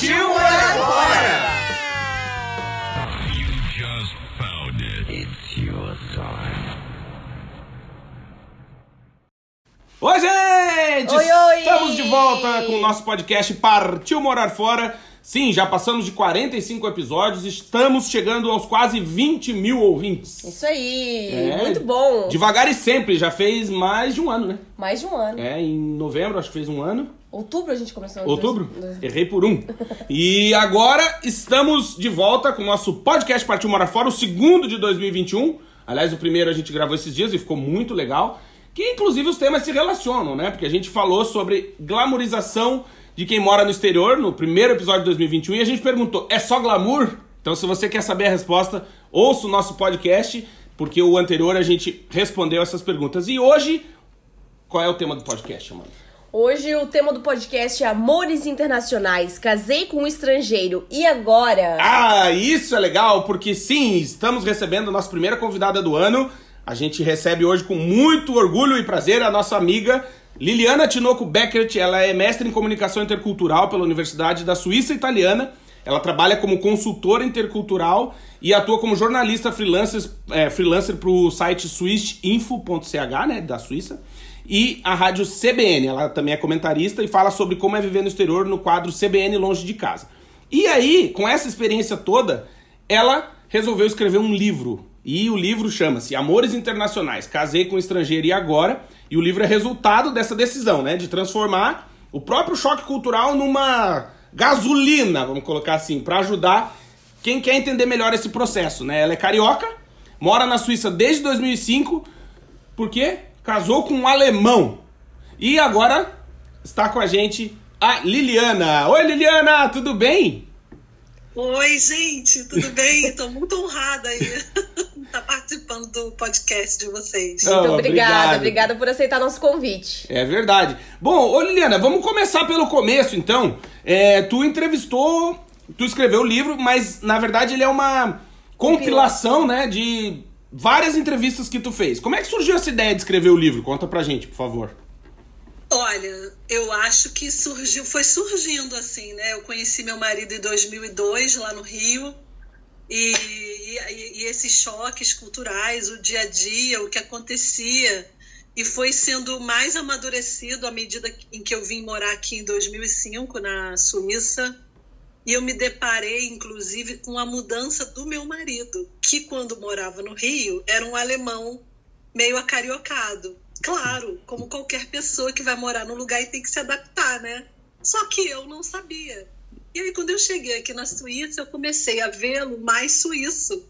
Partiu morar fora! Oi, gente! Oi, oi! Estamos de volta com o nosso podcast Partiu Morar Fora. Sim, já passamos de 45 episódios, estamos chegando aos quase 20 mil ouvintes. Isso aí, É. muito bom. Devagar e sempre, já fez mais de um ano, né? Mais de um ano. É, em novembro acho que fez um ano. Outubro a gente começou. Outubro? Dois- Errei por um. E agora estamos de volta com o nosso podcast Partiu Morar Fora, o segundo de 2021. Aliás, o primeiro a gente gravou esses dias e ficou muito legal. Que inclusive os temas se relacionam, né? Porque a gente falou sobre glamorização de quem mora no exterior no primeiro episódio de 2021 e a gente perguntou: é só glamour? Então, se você quer saber a resposta, ouça o nosso podcast, porque o anterior a gente respondeu essas perguntas. E hoje, qual é o tema do podcast, mano? Hoje o tema do podcast é Amores Internacionais. Casei com um estrangeiro. E agora? Ah, isso é legal, porque sim, estamos recebendo a nossa primeira convidada do ano. A gente recebe hoje com muito orgulho e prazer a nossa amiga Liliana Tinoco Beckert. Ela é mestre em comunicação intercultural pela Universidade da Suíça Italiana. Ela trabalha como consultora intercultural e atua como jornalista freelancer, é, freelancer para o site swissinfo.ch, né, da Suíça, e a rádio CBN. Ela também é comentarista e fala sobre como é viver no exterior no quadro CBN Longe de Casa. E aí, com essa experiência toda, ela resolveu escrever um livro. E o livro chama-se Amores Internacionais, Casei com Estrangeiro e Agora. E o livro é resultado dessa decisão, né? De transformar o próprio choque cultural numa gasolina, vamos colocar assim, para ajudar quem quer entender melhor esse processo, né? Ela é carioca, mora na Suíça desde 2005, porque casou com um alemão. E agora está com a gente a Liliana. Oi, Liliana, tudo bem? Oi, gente, tudo bem? Estou muito honrada aí estar participando do podcast de vocês. Muito obrigada, obrigado. obrigada por aceitar nosso convite. É verdade. Bom, ô Liliana, vamos começar pelo começo, então. É, tu entrevistou, tu escreveu o livro, mas na verdade ele é uma compilação, né, de várias entrevistas que tu fez. Como é que surgiu essa ideia de escrever o livro? Conta pra gente, por favor. Olha, eu acho que surgiu, foi surgindo assim, né? Eu conheci meu marido em 2002 lá no Rio e, e, e esses choques culturais, o dia a dia, o que acontecia e foi sendo mais amadurecido à medida em que eu vim morar aqui em 2005 na Suíça e eu me deparei, inclusive, com a mudança do meu marido, que quando morava no Rio era um alemão meio acariocado. Claro, como qualquer pessoa que vai morar num lugar e tem que se adaptar, né? Só que eu não sabia. E aí, quando eu cheguei aqui na Suíça, eu comecei a vê-lo mais suíço.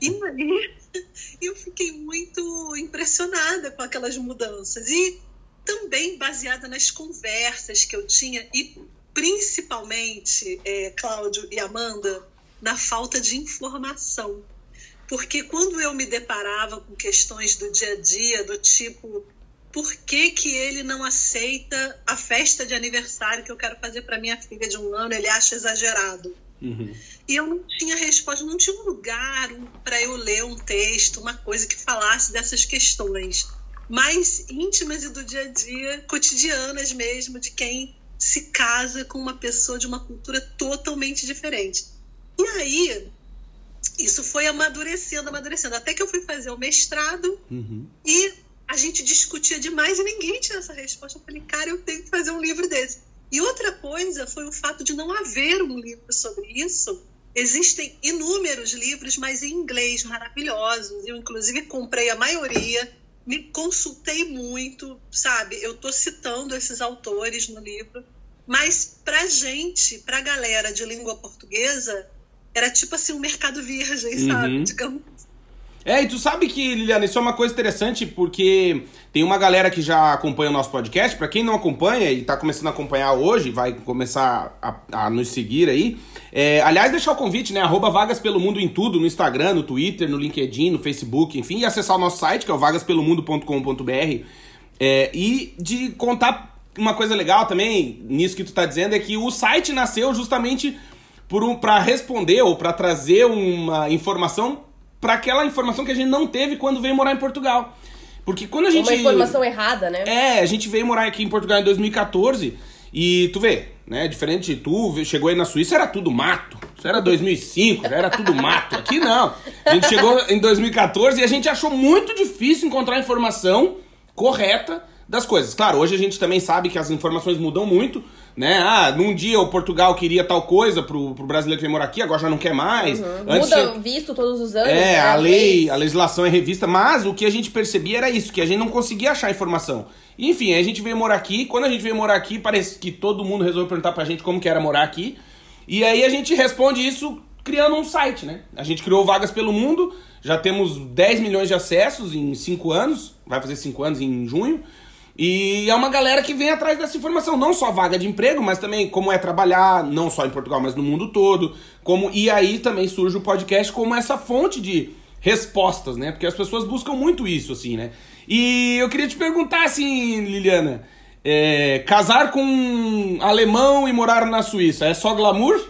E aí, eu fiquei muito impressionada com aquelas mudanças. E também baseada nas conversas que eu tinha e principalmente, é, Cláudio e Amanda, na falta de informação. Porque quando eu me deparava com questões do dia a dia, do tipo, por que, que ele não aceita a festa de aniversário que eu quero fazer para minha filha de um ano? Ele acha exagerado. E eu não tinha resposta, não tinha um lugar para eu ler um texto, uma coisa que falasse dessas questões mais íntimas e do dia a dia, cotidianas mesmo, de quem se casa com uma pessoa de uma cultura totalmente diferente. E aí, isso foi amadurecendo, amadurecendo, até que eu fui fazer o mestrado e a gente discutia demais e ninguém tinha essa resposta. Eu falei, cara, eu tenho que fazer um livro desse. E outra coisa foi o fato de não haver um livro sobre isso. Existem inúmeros livros, mas em inglês maravilhosos. Eu, inclusive, comprei a maioria, me consultei muito, sabe? Eu estou citando esses autores no livro. Mas, pra gente, pra galera de língua portuguesa, era tipo assim um mercado virgem, sabe? Uhum. Digamos. É, e tu sabe que, Liliana, isso é uma coisa interessante porque tem uma galera que já acompanha o nosso podcast. Para quem não acompanha e tá começando a acompanhar hoje, vai começar a, a nos seguir aí. É, aliás, deixar o convite, né? Arroba Vagas Pelo Mundo em tudo, no Instagram, no Twitter, no LinkedIn, no Facebook, enfim, e acessar o nosso site, que é o vagaspelomundo.com.br. É, e de contar uma coisa legal também, nisso que tu tá dizendo, é que o site nasceu justamente por um, para responder ou para trazer uma informação para aquela informação que a gente não teve quando veio morar em Portugal. Porque quando a gente. Uma informação errada, né? É, a gente veio morar aqui em Portugal em 2014 e tu vê, né? Diferente de tu, chegou aí na Suíça, era tudo mato. Isso era 2005, já era tudo mato. Aqui não. A gente chegou em 2014 e a gente achou muito difícil encontrar informação correta das coisas. Claro, hoje a gente também sabe que as informações mudam muito né? Ah, num dia o Portugal queria tal coisa pro, pro brasileiro que vem morar aqui, agora já não quer mais. Uhum. Antes Muda tinha... visto todos os anos. É, né? a lei, a legislação é revista, mas o que a gente percebia era isso, que a gente não conseguia achar informação. Enfim, a gente veio morar aqui, quando a gente veio morar aqui, parece que todo mundo resolveu perguntar pra gente como que era morar aqui. E aí a gente responde isso criando um site, né? A gente criou Vagas pelo Mundo, já temos 10 milhões de acessos em 5 anos, vai fazer 5 anos em junho. E é uma galera que vem atrás dessa informação, não só vaga de emprego, mas também como é trabalhar, não só em Portugal, mas no mundo todo. Como E aí também surge o podcast como essa fonte de respostas, né? Porque as pessoas buscam muito isso, assim, né? E eu queria te perguntar, assim, Liliana, é, casar com um alemão e morar na Suíça, é só glamour?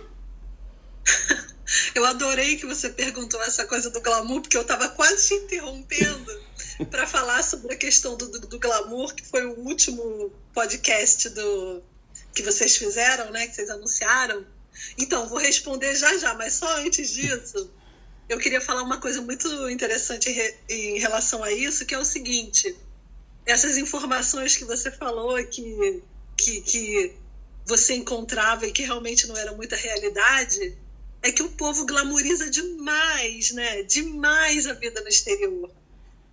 Eu adorei que você perguntou essa coisa do glamour, porque eu estava quase te interrompendo para falar sobre a questão do, do, do, glamour, que foi o último podcast do que vocês fizeram, né? Que vocês anunciaram. Então, vou responder já já, mas só antes disso, eu queria falar uma coisa muito interessante em, relação a isso, que é o seguinte: essas informações que você falou que, que, que você encontrava e que realmente não era muita realidade, é que o povo glamoriza demais, né? Demais a vida no exterior.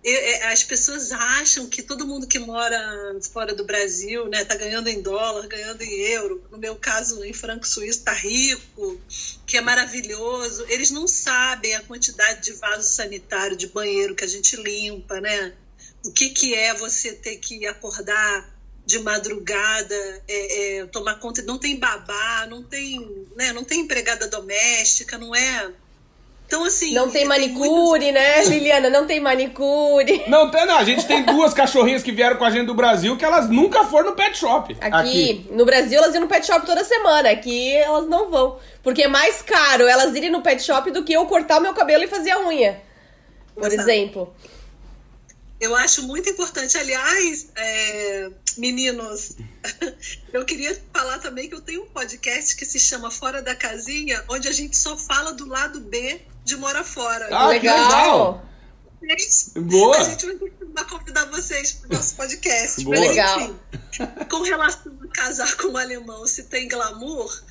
É, as pessoas acham que todo mundo que mora fora do Brasil, né, tá ganhando em dólar, ganhando em euro, no meu caso em franco suíço, tá rico, que é maravilhoso. Eles não sabem a quantidade de vaso sanitário, de banheiro que a gente limpa, né? O que, que é você ter que acordar de madrugada, é, é, tomar conta, não tem babá, não tem, né, não tem empregada doméstica, não é então, assim. Não tem manicure, tem né, Liliana? Não tem manicure. Não tem, não. A gente tem duas cachorrinhas que vieram com a gente do Brasil que elas nunca foram no pet shop. Aqui, aqui, no Brasil, elas iam no pet shop toda semana. Aqui, elas não vão. Porque é mais caro elas irem no pet shop do que eu cortar o meu cabelo e fazer a unha. Por Exato. exemplo. Eu acho muito importante, aliás, é, meninos, eu queria falar também que eu tenho um podcast que se chama Fora da Casinha, onde a gente só fala do lado B de Mora Fora. Ah, legal! Boa! A gente vai convidar vocês para o nosso podcast. Boa. Legal. Enfim, com relação a casar com um alemão, se tem glamour,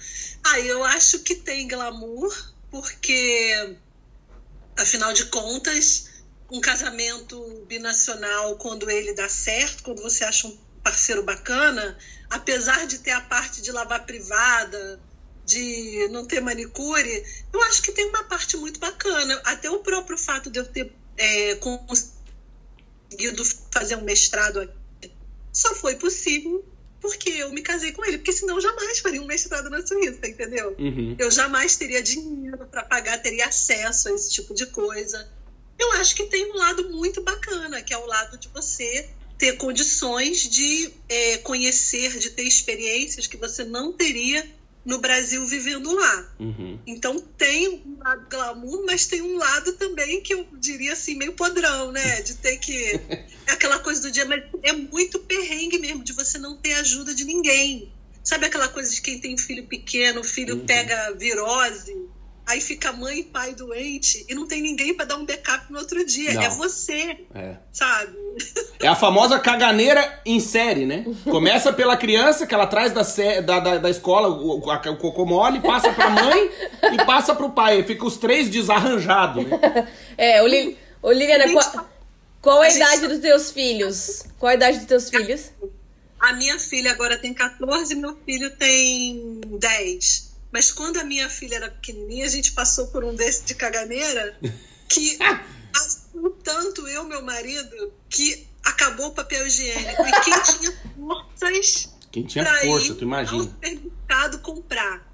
ah, eu acho que tem glamour, porque, afinal de contas, um casamento binacional, quando ele dá certo, quando você acha um parceiro bacana, apesar de ter a parte de lavar privada, de não ter manicure, eu acho que tem uma parte muito bacana. Até o próprio fato de eu ter é, conseguido fazer um mestrado aqui só foi possível porque eu me casei com ele, porque senão eu jamais faria um mestrado na Suíça, entendeu? Uhum. Eu jamais teria dinheiro para pagar, teria acesso a esse tipo de coisa eu acho que tem um lado muito bacana, que é o lado de você ter condições de é, conhecer, de ter experiências que você não teria no Brasil vivendo lá. Uhum. Então tem um lado glamour, mas tem um lado também que eu diria assim, meio podrão, né? De ter que. aquela coisa do dia, mas é muito perrengue mesmo, de você não ter ajuda de ninguém. Sabe aquela coisa de quem tem filho pequeno, o filho uhum. pega virose aí fica mãe e pai doente e não tem ninguém para dar um backup no outro dia. Não. É você, é. sabe? É a famosa caganeira em série, né? Começa pela criança que ela traz da, da, da, da escola o, o, o cocô mole, passa pra mãe e passa pro pai. Fica os três desarranjados, né? É, o, Li, o Liliana, qual, qual a, a idade gente... dos teus filhos? Qual a idade dos teus filhos? A minha filha agora tem 14 meu filho tem 10. Mas quando a minha filha era pequenininha, a gente passou por um desse de caganeira que tanto eu, meu marido, que acabou o papel higiênico. E quem tinha forças Quem tinha força, tu imagina. ao supermercado comprar.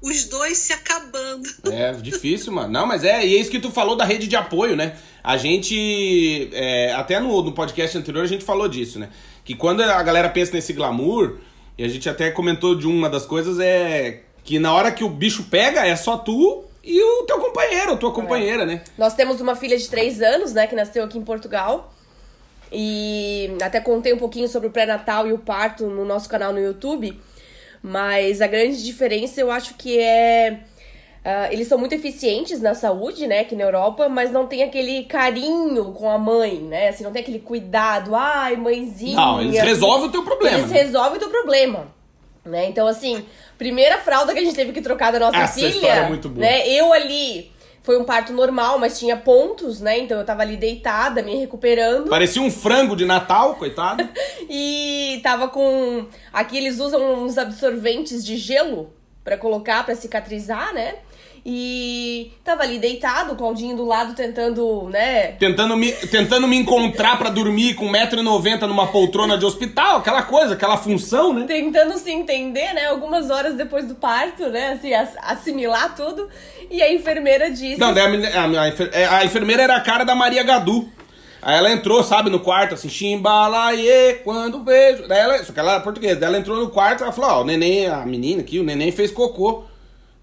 Os dois se acabando. É difícil, mano. Não, mas é, e é isso que tu falou da rede de apoio, né? A gente, é, até no, no podcast anterior a gente falou disso, né? Que quando a galera pensa nesse glamour, e a gente até comentou de uma das coisas, é que na hora que o bicho pega, é só tu e o teu companheiro, a tua companheira, né? Nós temos uma filha de três anos, né, que nasceu aqui em Portugal. E até contei um pouquinho sobre o pré-natal e o parto no nosso canal no YouTube. Mas a grande diferença eu acho que é. ah, eles são muito eficientes na saúde, né, aqui na Europa, mas não tem aquele carinho com a mãe, né? Assim, não tem aquele cuidado, ai, mãezinha. Não, eles resolvem o teu problema. Eles né? resolvem o teu problema. Né? Então, assim, primeira fralda que a gente teve que trocar da nossa Essa filha. história é muito boa. Né? Eu ali. Foi um parto normal, mas tinha pontos, né? Então eu tava ali deitada, me recuperando. Parecia um frango de Natal, coitado. E tava com. Aqui eles usam uns absorventes de gelo pra colocar, pra cicatrizar, né? E tava ali deitado, o Claudinho do lado tentando, né? Tentando me, tentando me encontrar pra dormir com 1,90m numa poltrona de hospital, aquela coisa, aquela função, né? Tentando se entender, né? Algumas horas depois do parto, né? Assim, ass- assimilar tudo. E a enfermeira disse. Não, a, a, é, a enfermeira era a cara da Maria Gadu. Aí ela entrou, sabe, no quarto, assim, chimbalaie, quando vejo. Daí ela, só que ela era portuguesa. Daí ela entrou no quarto e ela falou, ó, o neném, a menina aqui, o neném fez cocô.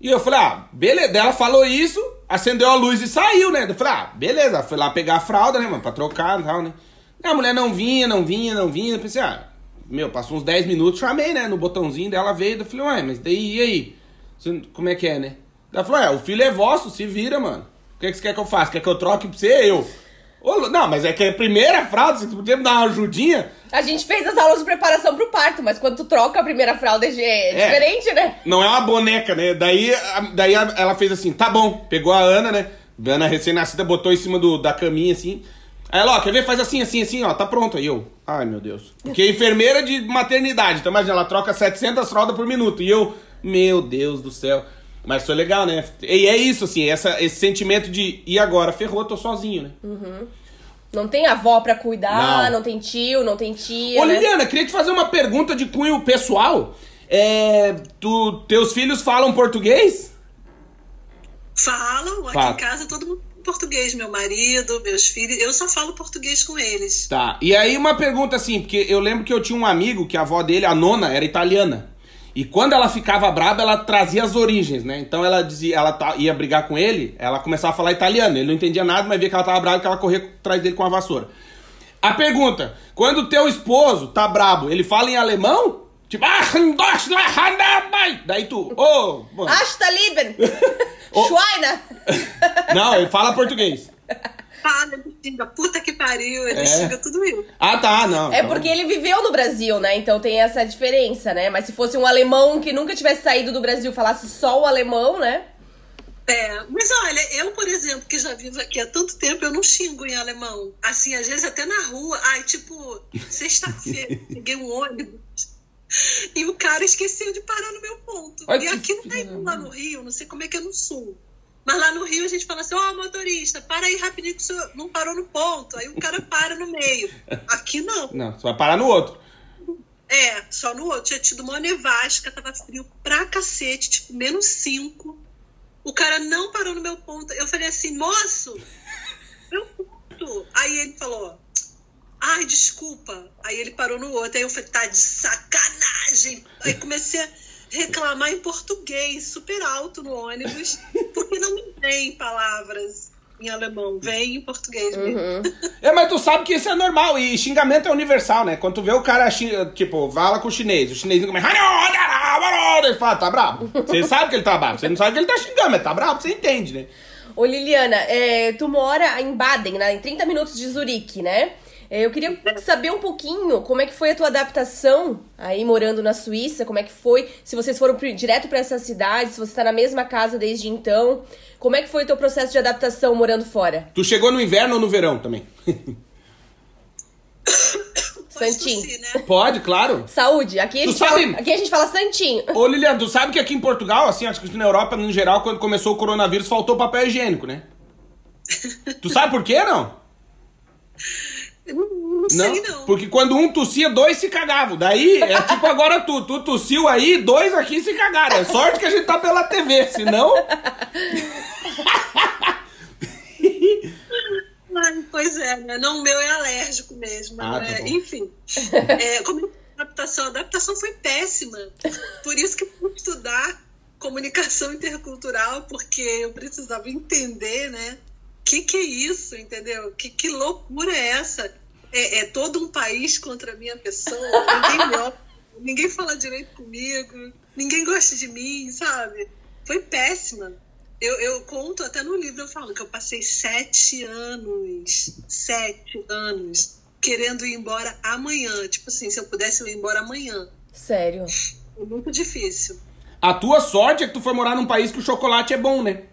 E eu falei, ah, beleza. Ela falou isso, acendeu a luz e saiu, né? Eu falei, ah, beleza. Foi lá pegar a fralda, né, mano, pra trocar e tal, né? A mulher não vinha, não vinha, não vinha. Eu pensei, ah, meu, passou uns 10 minutos, chamei, né, no botãozinho dela veio. Eu falei, ué, mas daí, e aí? Como é que é, né? Ela falou, é, o filho é vosso, se vira, mano. O que, que você quer que eu faça? Quer que eu troque pra você? Eu. Não, mas é que é a primeira fralda, você podia me dar uma ajudinha? A gente fez as aulas de preparação pro parto, mas quando tu troca a primeira fralda é, é diferente, né? Não é uma boneca, né? Daí, a- daí a- ela fez assim, tá bom. Pegou a Ana, né? A Ana recém-nascida botou em cima do, da caminha, assim. Aí ela, ó, quer ver? Faz assim, assim, assim, ó. Tá pronto. Aí eu, ai, meu Deus. Porque é enfermeira de maternidade. Então imagina, ela troca 700 fraldas por minuto. E eu, meu Deus do céu. Mas foi legal, né? E é isso, assim, essa, esse sentimento de, e agora? Ferrou, tô sozinho, né? Não tem avó pra cuidar, Não. não, tem tio, não tem tia, Ô, né? Liliana, queria te fazer uma pergunta de cunho pessoal. É, tu, teus filhos falam português? Falam, aqui Fala. em casa todo mundo português, meu marido, meus filhos, eu só falo português com eles. Tá. E aí uma pergunta assim, porque eu lembro que eu tinha um amigo que a avó dele, a nona, era italiana. E quando ela ficava braba, ela trazia as origens, né? Então ela dizia, ela ia brigar com ele, ela começava a falar italiano. Ele não entendia nada, mas via que ela tava brava que ela corria atrás dele com a vassoura. A pergunta: quando o teu esposo tá brabo, ele fala em alemão? Tipo, ah, daí tu, ô, mano. Hasta Lieben! Schweiner! Não, ele fala português. Fala, ele xinga, puta que pariu, ele É. xinga tudo isso. Ah, tá, não. É então- porque ele viveu no Brasil, né? Então tem essa diferença, né? Mas se fosse um alemão que nunca tivesse saído do Brasil, falasse só o alemão, né? É, mas olha, eu, por exemplo, que já vivo aqui há tanto tempo, eu não xingo em alemão. Assim, às vezes até na rua. Ai, tipo, sexta-feira, peguei um ônibus e o cara esqueceu de parar no meu ponto. Ai, e aqui não tem lá no Rio, não sei como é que é no Sul. Mas lá no Rio a gente fala assim, ó, motorista, para aí rapidinho que o senhor não parou no ponto. Aí o cara para no meio. Aqui não. Não, você vai parar no outro. É, só no outro. Tinha tido uma nevasca, tava frio pra cacete, tipo, menos cinco. O cara não parou no meu ponto. Eu falei assim, moço, meu ponto. Aí ele falou, ai, desculpa. Aí ele parou no outro. Aí eu falei, tá de sacanagem. Aí comecei a reclamar em português, super alto no ônibus, porque não me vem palavras em alemão, vem em português mesmo. É, mas tu sabe que isso é normal e xingamento é universal, né? Quando tu vê o cara, tipo, fala com o chinês, o chinês começa. Ele fala, tá bravo. Você sabe que ele tá bravo. Você não sabe que ele tá xingando, mas tá bravo, você entende, né? Ô Liliana, é, tu mora em Baden, né? Em 30 minutos de Zurique, né? É, eu queria saber um pouquinho como é que foi a tua adaptação aí morando na Suíça, como é que foi, se vocês foram direto pra essa cidade, se você tá na mesma casa desde então, como é que foi o teu processo de adaptação morando fora? Tu chegou no inverno ou no verão também? Pode Santinho. tossir, né? Pode, claro. Saúde, aqui a, Tu gente sabe- fala, aqui a gente fala santinho. Ô Lilian, tu sabe que aqui em Portugal, assim, acho que na Europa, no geral, quando começou o coronavírus, faltou papel higiênico, né? Tu sabe por quê, não? Não, não sei, não. Porque quando um tossia, dois se cagavam. Daí é tipo agora tu. Tu tossiu aí, dois aqui se cagaram. É sorte que a gente tá pela TV, senão. Ai, pois é, né? Não, o meu é alérgico mesmo. Ah, né? tá. Enfim. É, como a adaptação, a adaptação foi péssima. Por isso que eu fui estudar comunicação intercultural, porque eu precisava entender, né? Que, que é isso, entendeu? Que, que loucura é essa? É, é todo um país contra a minha pessoa, ninguém me olha, ninguém fala direito comigo, ninguém gosta de mim, sabe? Foi péssima. Eu, eu conto até no livro, eu falo que eu passei sete anos, sete anos, querendo ir embora amanhã. Tipo assim, se eu pudesse eu ir embora amanhã. Sério. É muito difícil. A tua sorte é que tu foi morar num país que o chocolate é bom, né?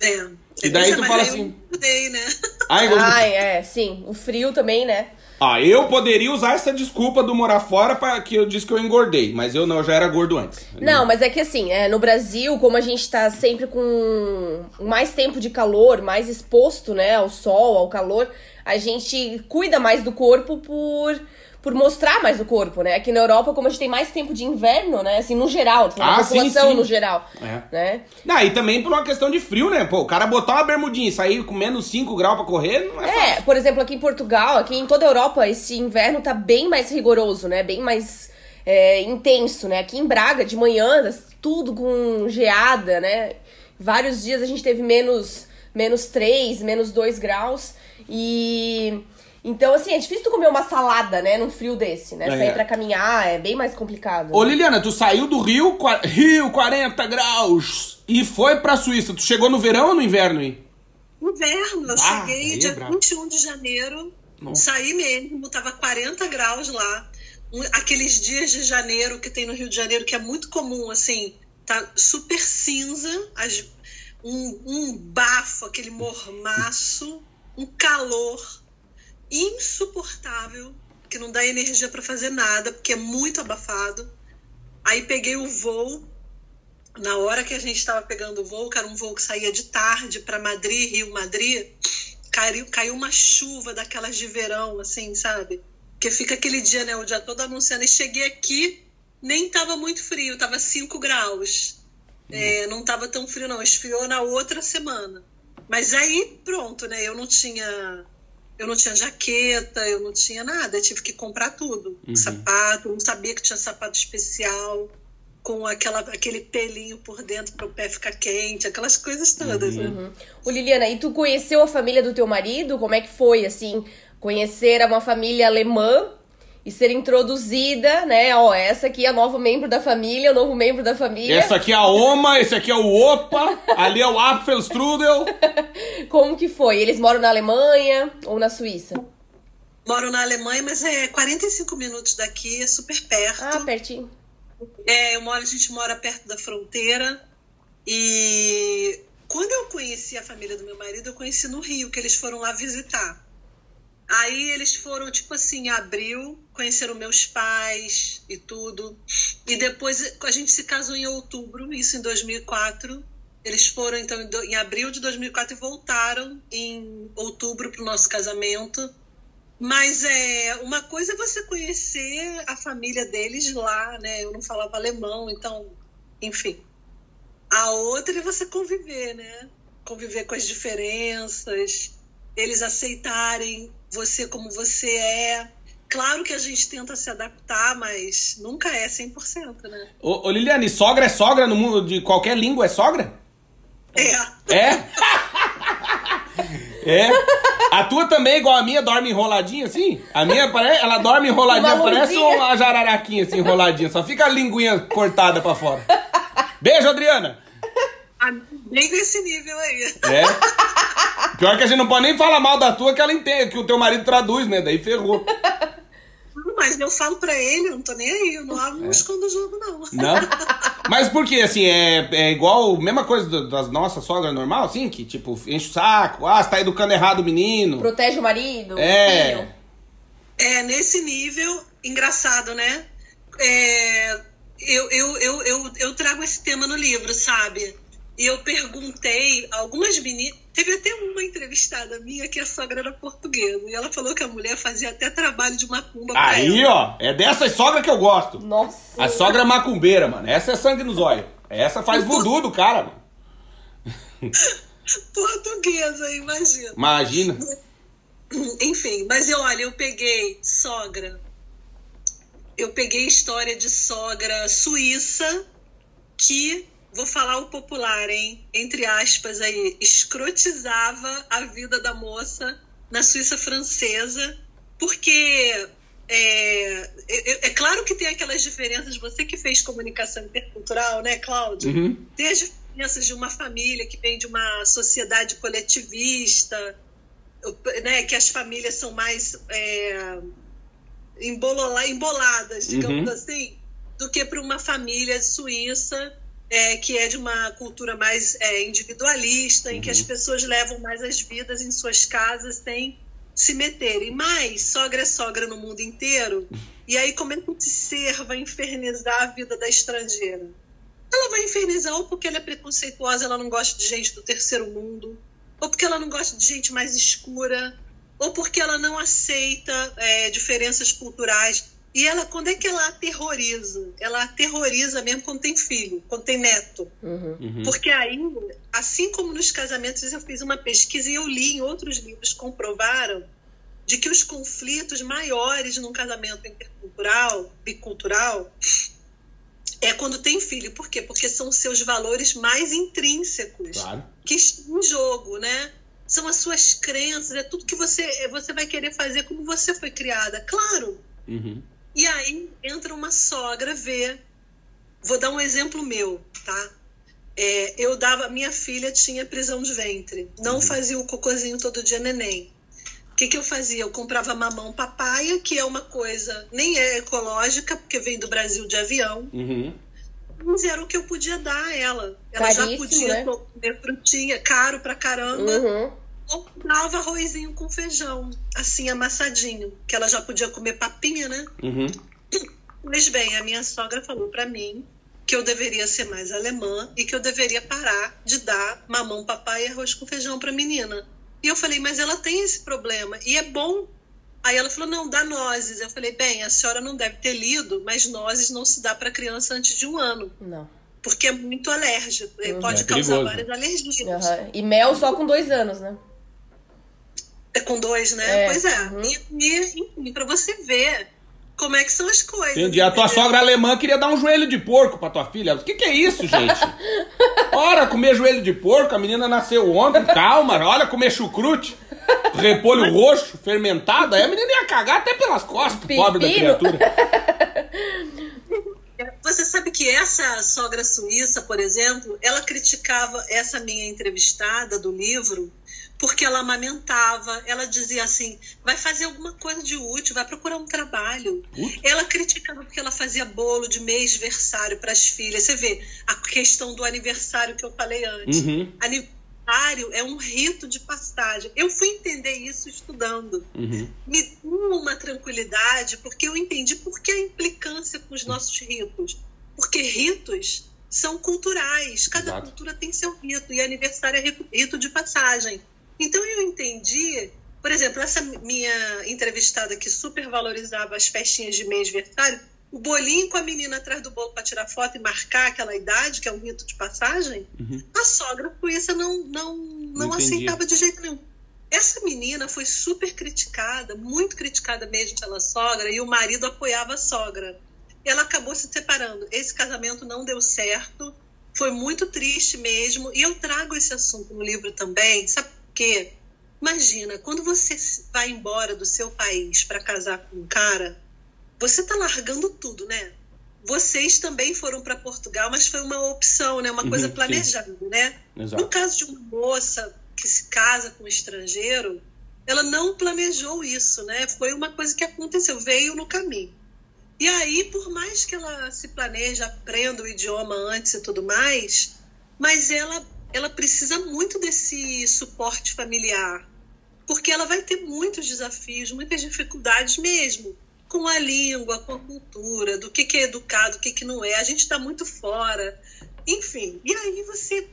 É. E daí tu Mas fala assim- Eu mudei, né? Ai, eu- Ai, é, sim. O frio também, né? Ah, eu poderia usar essa desculpa do morar fora para que eu disse que eu engordei, mas eu não, eu já era gordo antes. Não, mas é que assim, é, no Brasil, como a gente tá sempre com mais tempo de calor, mais exposto, né, ao sol, ao calor, a gente cuida mais do corpo por, por mostrar mais o corpo, né? Aqui na Europa, como a gente tem mais tempo de inverno, né, assim, no geral, na Ah, sim, população sim. no geral, É. né? Não, e também por uma questão de frio, né? Pô, o cara botar uma bermudinha e sair com menos 5 graus pra correr, não é, fácil. É, por exemplo, aqui em Portugal, aqui em toda a Europa, esse inverno tá bem mais rigoroso, né? Bem mais é, intenso, né? Aqui em Braga, de manhã, tudo com geada, né? Vários dias a gente teve menos, menos 3, menos 2 graus. E. Então, assim, é difícil tu comer uma salada, né? Num frio desse, né? É. Sair pra caminhar é bem mais complicado. Ô né? Liliana, tu saiu do Rio, qua- Rio 40 graus, e foi pra Suíça. Tu chegou no verão ou no inverno aí? Inverno, eu Ah, cheguei aí é dia brabo. 21 de janeiro, Nossa. saí mesmo, tava 40 graus lá. Um- aqueles dias de janeiro que tem no Rio de Janeiro, que é muito comum, assim, tá super cinza, as- um, um bafo, aquele mormaço, um calor insuportável, que não dá energia para fazer nada, porque é muito abafado. Aí peguei o voo, na hora que a gente estava pegando o voo, que era um voo que saía de tarde para Madrid, Rio Madrid, caiu, caiu uma chuva daquelas de verão, assim, sabe? Que fica aquele dia, né? O dia todo anunciando. E cheguei aqui, nem tava muito frio, tava 5 graus. É, não tava tão frio, não. Esfriou na outra semana. Mas aí, pronto, né? Eu não tinha. Eu não tinha jaqueta, eu não tinha nada, eu tive que comprar tudo. Uhum. Sapato, não sabia que tinha sapato especial, com aquela, aquele pelinho por dentro para o pé ficar quente, aquelas coisas todas. Né? Uhum. Ô, Liliana, e tu conheceu a família do teu marido? Como é que foi, assim, conhecer uma família alemã e ser introduzida, né? Ó, essa aqui é a nova membro da família, o novo membro da família. Essa aqui é a Oma, esse aqui é o Opa, ali é o Apfelstrudel. Como que foi? Eles moram na Alemanha ou na Suíça? Moro na Alemanha, mas é 45 minutos daqui, é super perto. Ah, pertinho. É, eu moro, a gente mora perto da fronteira. E quando eu conheci a família do meu marido, eu conheci no Rio, que eles foram lá visitar. Aí eles foram, tipo assim, em abril, conheceram meus pais e tudo. E depois a gente se casou em outubro, isso em 2004. Eles foram, então, em abril de 2004 e voltaram em outubro para o nosso casamento. Mas é uma coisa é você conhecer a família deles lá, né? Eu não falava alemão, então, enfim. A outra é você conviver, né? Conviver com as diferenças, eles aceitarem você como você é. Claro que a gente tenta se adaptar, mas nunca é 100%, né? Ô, ô Liliane, sogra é sogra no mundo de qualquer língua é sogra? É. É? É? A tua também, igual a minha, dorme enroladinha assim? A minha, parece, ela dorme enroladinha, Uma parece uma jararaquinha assim, enroladinha. Só fica a linguinha cortada pra fora. Beijo, Adriana! Ah, Bem nesse nível aí. É? Pior que a gente não pode nem falar mal da tua que ela entende, que o teu marido traduz, né? Daí ferrou. Mas eu falo pra ele, eu não tô nem aí, eu não abro, não escondo o jogo, não. Não? Mas por quê? Assim, é, é igual, mesma coisa do- das nossas sogras normal, assim? Que tipo, enche o saco, ah, você tá educando errado o menino. Protege o marido, o É. filho. É, nesse nível, engraçado, né? É, eu, eu, eu, eu, eu trago esse tema no livro, sabe? E eu perguntei algumas meninas. Teve até uma entrevistada minha que a sogra era portuguesa. E ela falou que a mulher fazia até trabalho de macumba pra Aí, ela. ó, é dessas sogra que eu gosto. Nossa. A sogra macumbeira, mano. Essa é sangue nos olhos. Essa faz voodoo do cara, mano. Portuguesa, imagina. Imagina. Enfim, mas eu, olha, eu peguei sogra. Eu peguei história de sogra suíça que, vou falar o popular, hein? Entre aspas aí, escrotizava a vida da moça na Suíça francesa, porque é, é, é claro que tem aquelas diferenças, você que fez comunicação intercultural, né, Cláudio? Uhum. Tem as diferenças de uma família que vem de uma sociedade coletivista, né, que as famílias são mais é, emboladas, digamos Uhum. assim, do que para uma família suíça é, que é de uma cultura mais é, individualista, em que as pessoas levam mais as vidas em suas casas sem se meterem. Mas sogra é sogra no mundo inteiro. E aí, como é que esse ser vai infernizar a vida da estrangeira? Ela vai infernizar ou porque ela é preconceituosa, ela não gosta de gente do terceiro mundo, ou porque ela não gosta de gente mais escura, ou porque ela não aceita é, diferenças culturais. E ela, quando é que ela aterroriza? Ela aterroriza mesmo quando tem filho, quando tem neto. Uhum. Uhum. Porque aí, assim como nos casamentos, eu fiz uma pesquisa e eu li em outros livros comprovaram de que os conflitos maiores num casamento intercultural, bicultural, é quando tem filho. Por quê? Porque são seus valores mais intrínsecos Claro. que estão em jogo, né? São as suas crenças, é tudo que você, você vai querer fazer como você foi criada. Claro, Uhum. E aí entra uma sogra ver. Vou dar um exemplo meu, tá? É, eu dava, minha filha tinha prisão de ventre, não fazia o cocôzinho todo dia neném. O que, que eu fazia? Eu comprava mamão papaya, que é uma coisa nem é ecológica, porque vem do Brasil de avião, Uhum. mas era o que eu podia dar a ela. Ela já Caríssimo, podia né? comer frutinha, caro pra caramba Uhum. Ou dava arrozinho com feijão, assim amassadinho, que ela já podia comer papinha, né? Uhum. Mas bem, a minha sogra falou pra mim que eu deveria ser mais alemã e que eu deveria parar de dar mamão, papai e arroz com feijão pra menina. E eu falei, mas ela tem esse problema e é bom. Aí ela falou, não, dá nozes. Eu falei, bem, a senhora não deve ter lido, mas nozes não se dá pra criança antes de um ano, Não. porque é muito alérgico, Uhum. pode É causar perigoso. várias alergias. Uhum. E mel só com dois anos, né? É com dois, né? É, Pois é. uhum. E, e, enfim, pra você ver como é que são as coisas. Entendi. A tua sogra alemã queria dar um joelho de porco pra tua filha. O que, que é isso, gente? Ora, comer joelho de porco, a menina nasceu ontem, calma. Olha, comer chucrute, repolho roxo, fermentado. Aí a menina ia cagar até pelas costas, pobre da criatura. Você sabe que essa sogra suíça, por exemplo, ela criticava essa minha entrevistada do livro porque ela amamentava. Ela dizia assim: vai fazer alguma coisa de útil, vai procurar um trabalho. Ela criticava porque ela fazia bolo de mês-versário para as filhas. Você vê a questão do aniversário que eu falei antes. Uhum. Aniversário é um rito de passagem. Eu fui entender isso estudando Uhum. me deu uma tranquilidade, porque eu entendi por que a implicância com os nossos ritos. Porque ritos são culturais, cada Exato. cultura tem seu rito, e aniversário é rito de passagem. Então eu entendi, por exemplo, essa minha entrevistada que super valorizava as festinhas de mês-versário, o bolinho com a menina atrás do bolo para tirar foto e marcar aquela idade, que é um rito de passagem, Uhum. a sogra suíça não, não, não Entendi. aceitava de jeito nenhum. Essa menina foi super criticada, muito criticada mesmo pela sogra, e o marido apoiava a sogra. Ela acabou se separando. Esse casamento não deu certo, foi muito triste mesmo, e eu trago esse assunto no livro também, sabe por quê? Imagina, quando você vai embora do seu país para casar com um cara, você tá largando tudo, né? Vocês também foram para Portugal, mas foi uma opção, né? Uma Uhum, coisa sim. planejada, né? No Exato. caso de uma moça que se casa com um estrangeiro, ela não planejou isso, né? Foi uma coisa que aconteceu, veio no caminho. E aí, por mais que ela se planeje, aprenda o idioma antes e tudo mais, mas ela, ela precisa muito desse suporte familiar, porque ela vai ter muitos desafios, muitas dificuldades mesmo, com a língua, com a cultura, do que, que é educado, o que, que não é. A gente está muito fora. Enfim, e aí você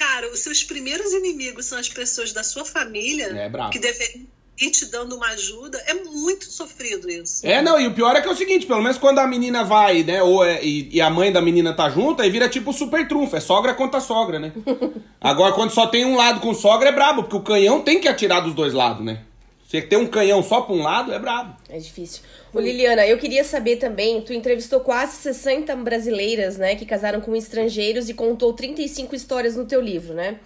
cara, os seus primeiros inimigos são as pessoas da sua família É que deveriam ir te dando uma ajuda. É muito sofrido isso. É, não, e o pior é que é o seguinte, pelo menos quando a menina vai, né, ou é- e, e a mãe da menina tá junto, aí vira tipo super trunfo, é sogra contra sogra, né? Agora, quando só tem um lado com sogra, é brabo, porque o canhão tem que atirar dos dois lados, né? Você ter um canhão só pra um lado, é brabo. É difícil. Ô, Liliana, eu queria saber também, tu entrevistou quase 60 brasileiras, né, que casaram com estrangeiros e contou 35 histórias no teu livro, né?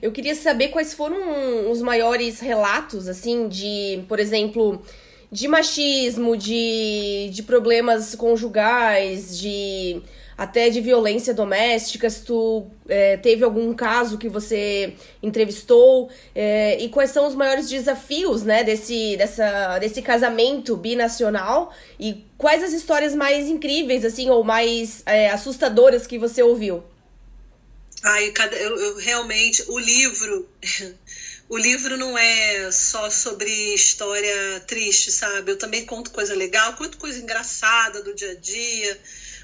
Eu queria saber quais foram os maiores relatos, assim, de, por exemplo, de machismo, de, de problemas conjugais, de até de violência doméstica, se tu é, teve algum caso que você entrevistou, é, e quais são os maiores desafios, né, desse, dessa, desse casamento binacional, e quais as histórias mais incríveis, assim, ou mais é, assustadoras que você ouviu? Ai, cada, eu, eu realmente, o livro, o livro não é só sobre história triste, sabe? Eu também conto coisa legal, conto coisa engraçada do dia a dia,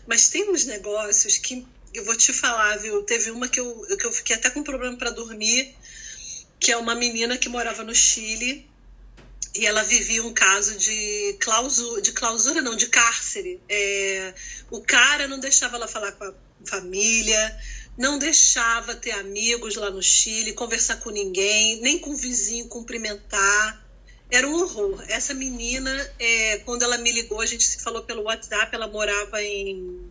mas tem uns negócios que eu vou te falar, viu? Teve uma que eu, que eu fiquei até com problema para dormir, que é uma menina que morava no Chile e ela vivia um caso de clausura, de clausura não, de cárcere. É, o cara não deixava ela falar com a família, não deixava ter amigos lá no Chile, conversar com ninguém, nem com o vizinho cumprimentar. Era um horror. Essa menina, é, quando ela me ligou, a gente se falou pelo WhatsApp, ela morava em,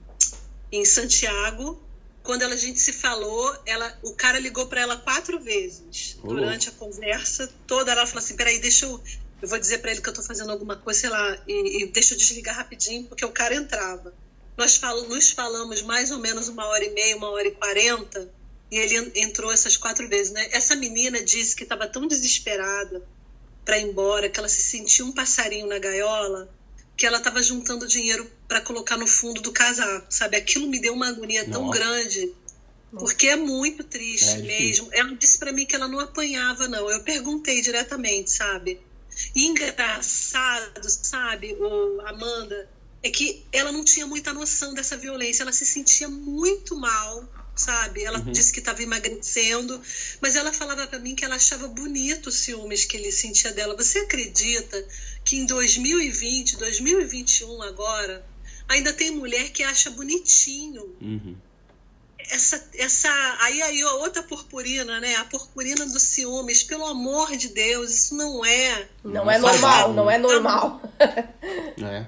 em Santiago. Quando ela, a gente se falou, ela, o cara ligou para ela quatro vezes Ô, durante a conversa toda. Ela falou assim: peraí, deixa eu. Eu vou dizer para ele que eu tô fazendo alguma coisa, sei lá, e, e deixa eu desligar rapidinho, porque o cara entrava. Nós nos falamos mais ou menos uma hora e meia, uma hora e quarenta, e ele en- entrou essas quatro vezes, né? Essa menina disse que estava tão desesperada para ir embora, que ela se sentia um passarinho na gaiola, que ela estava juntando dinheiro para colocar no fundo do casaco, sabe? Aquilo me deu uma agonia tão Nossa. grande, porque é muito triste É difícil. mesmo. Ela disse para mim que ela não apanhava, não. Eu perguntei diretamente, sabe? E engraçado, sabe, o Amanda, é que ela não tinha muita noção dessa violência. Ela se sentia muito mal, sabe? Ela disse que estava emagrecendo, mas ela falava para mim que ela achava bonito os ciúmes que ele sentia dela. Você acredita que em 2020, 2021 agora, ainda tem mulher que acha bonitinho Uhum. essa, essa aí aí a outra purpurina, né? A purpurina dos ciúmes, pelo amor de Deus, isso não é. Não, Não é é normal, não é normal. É.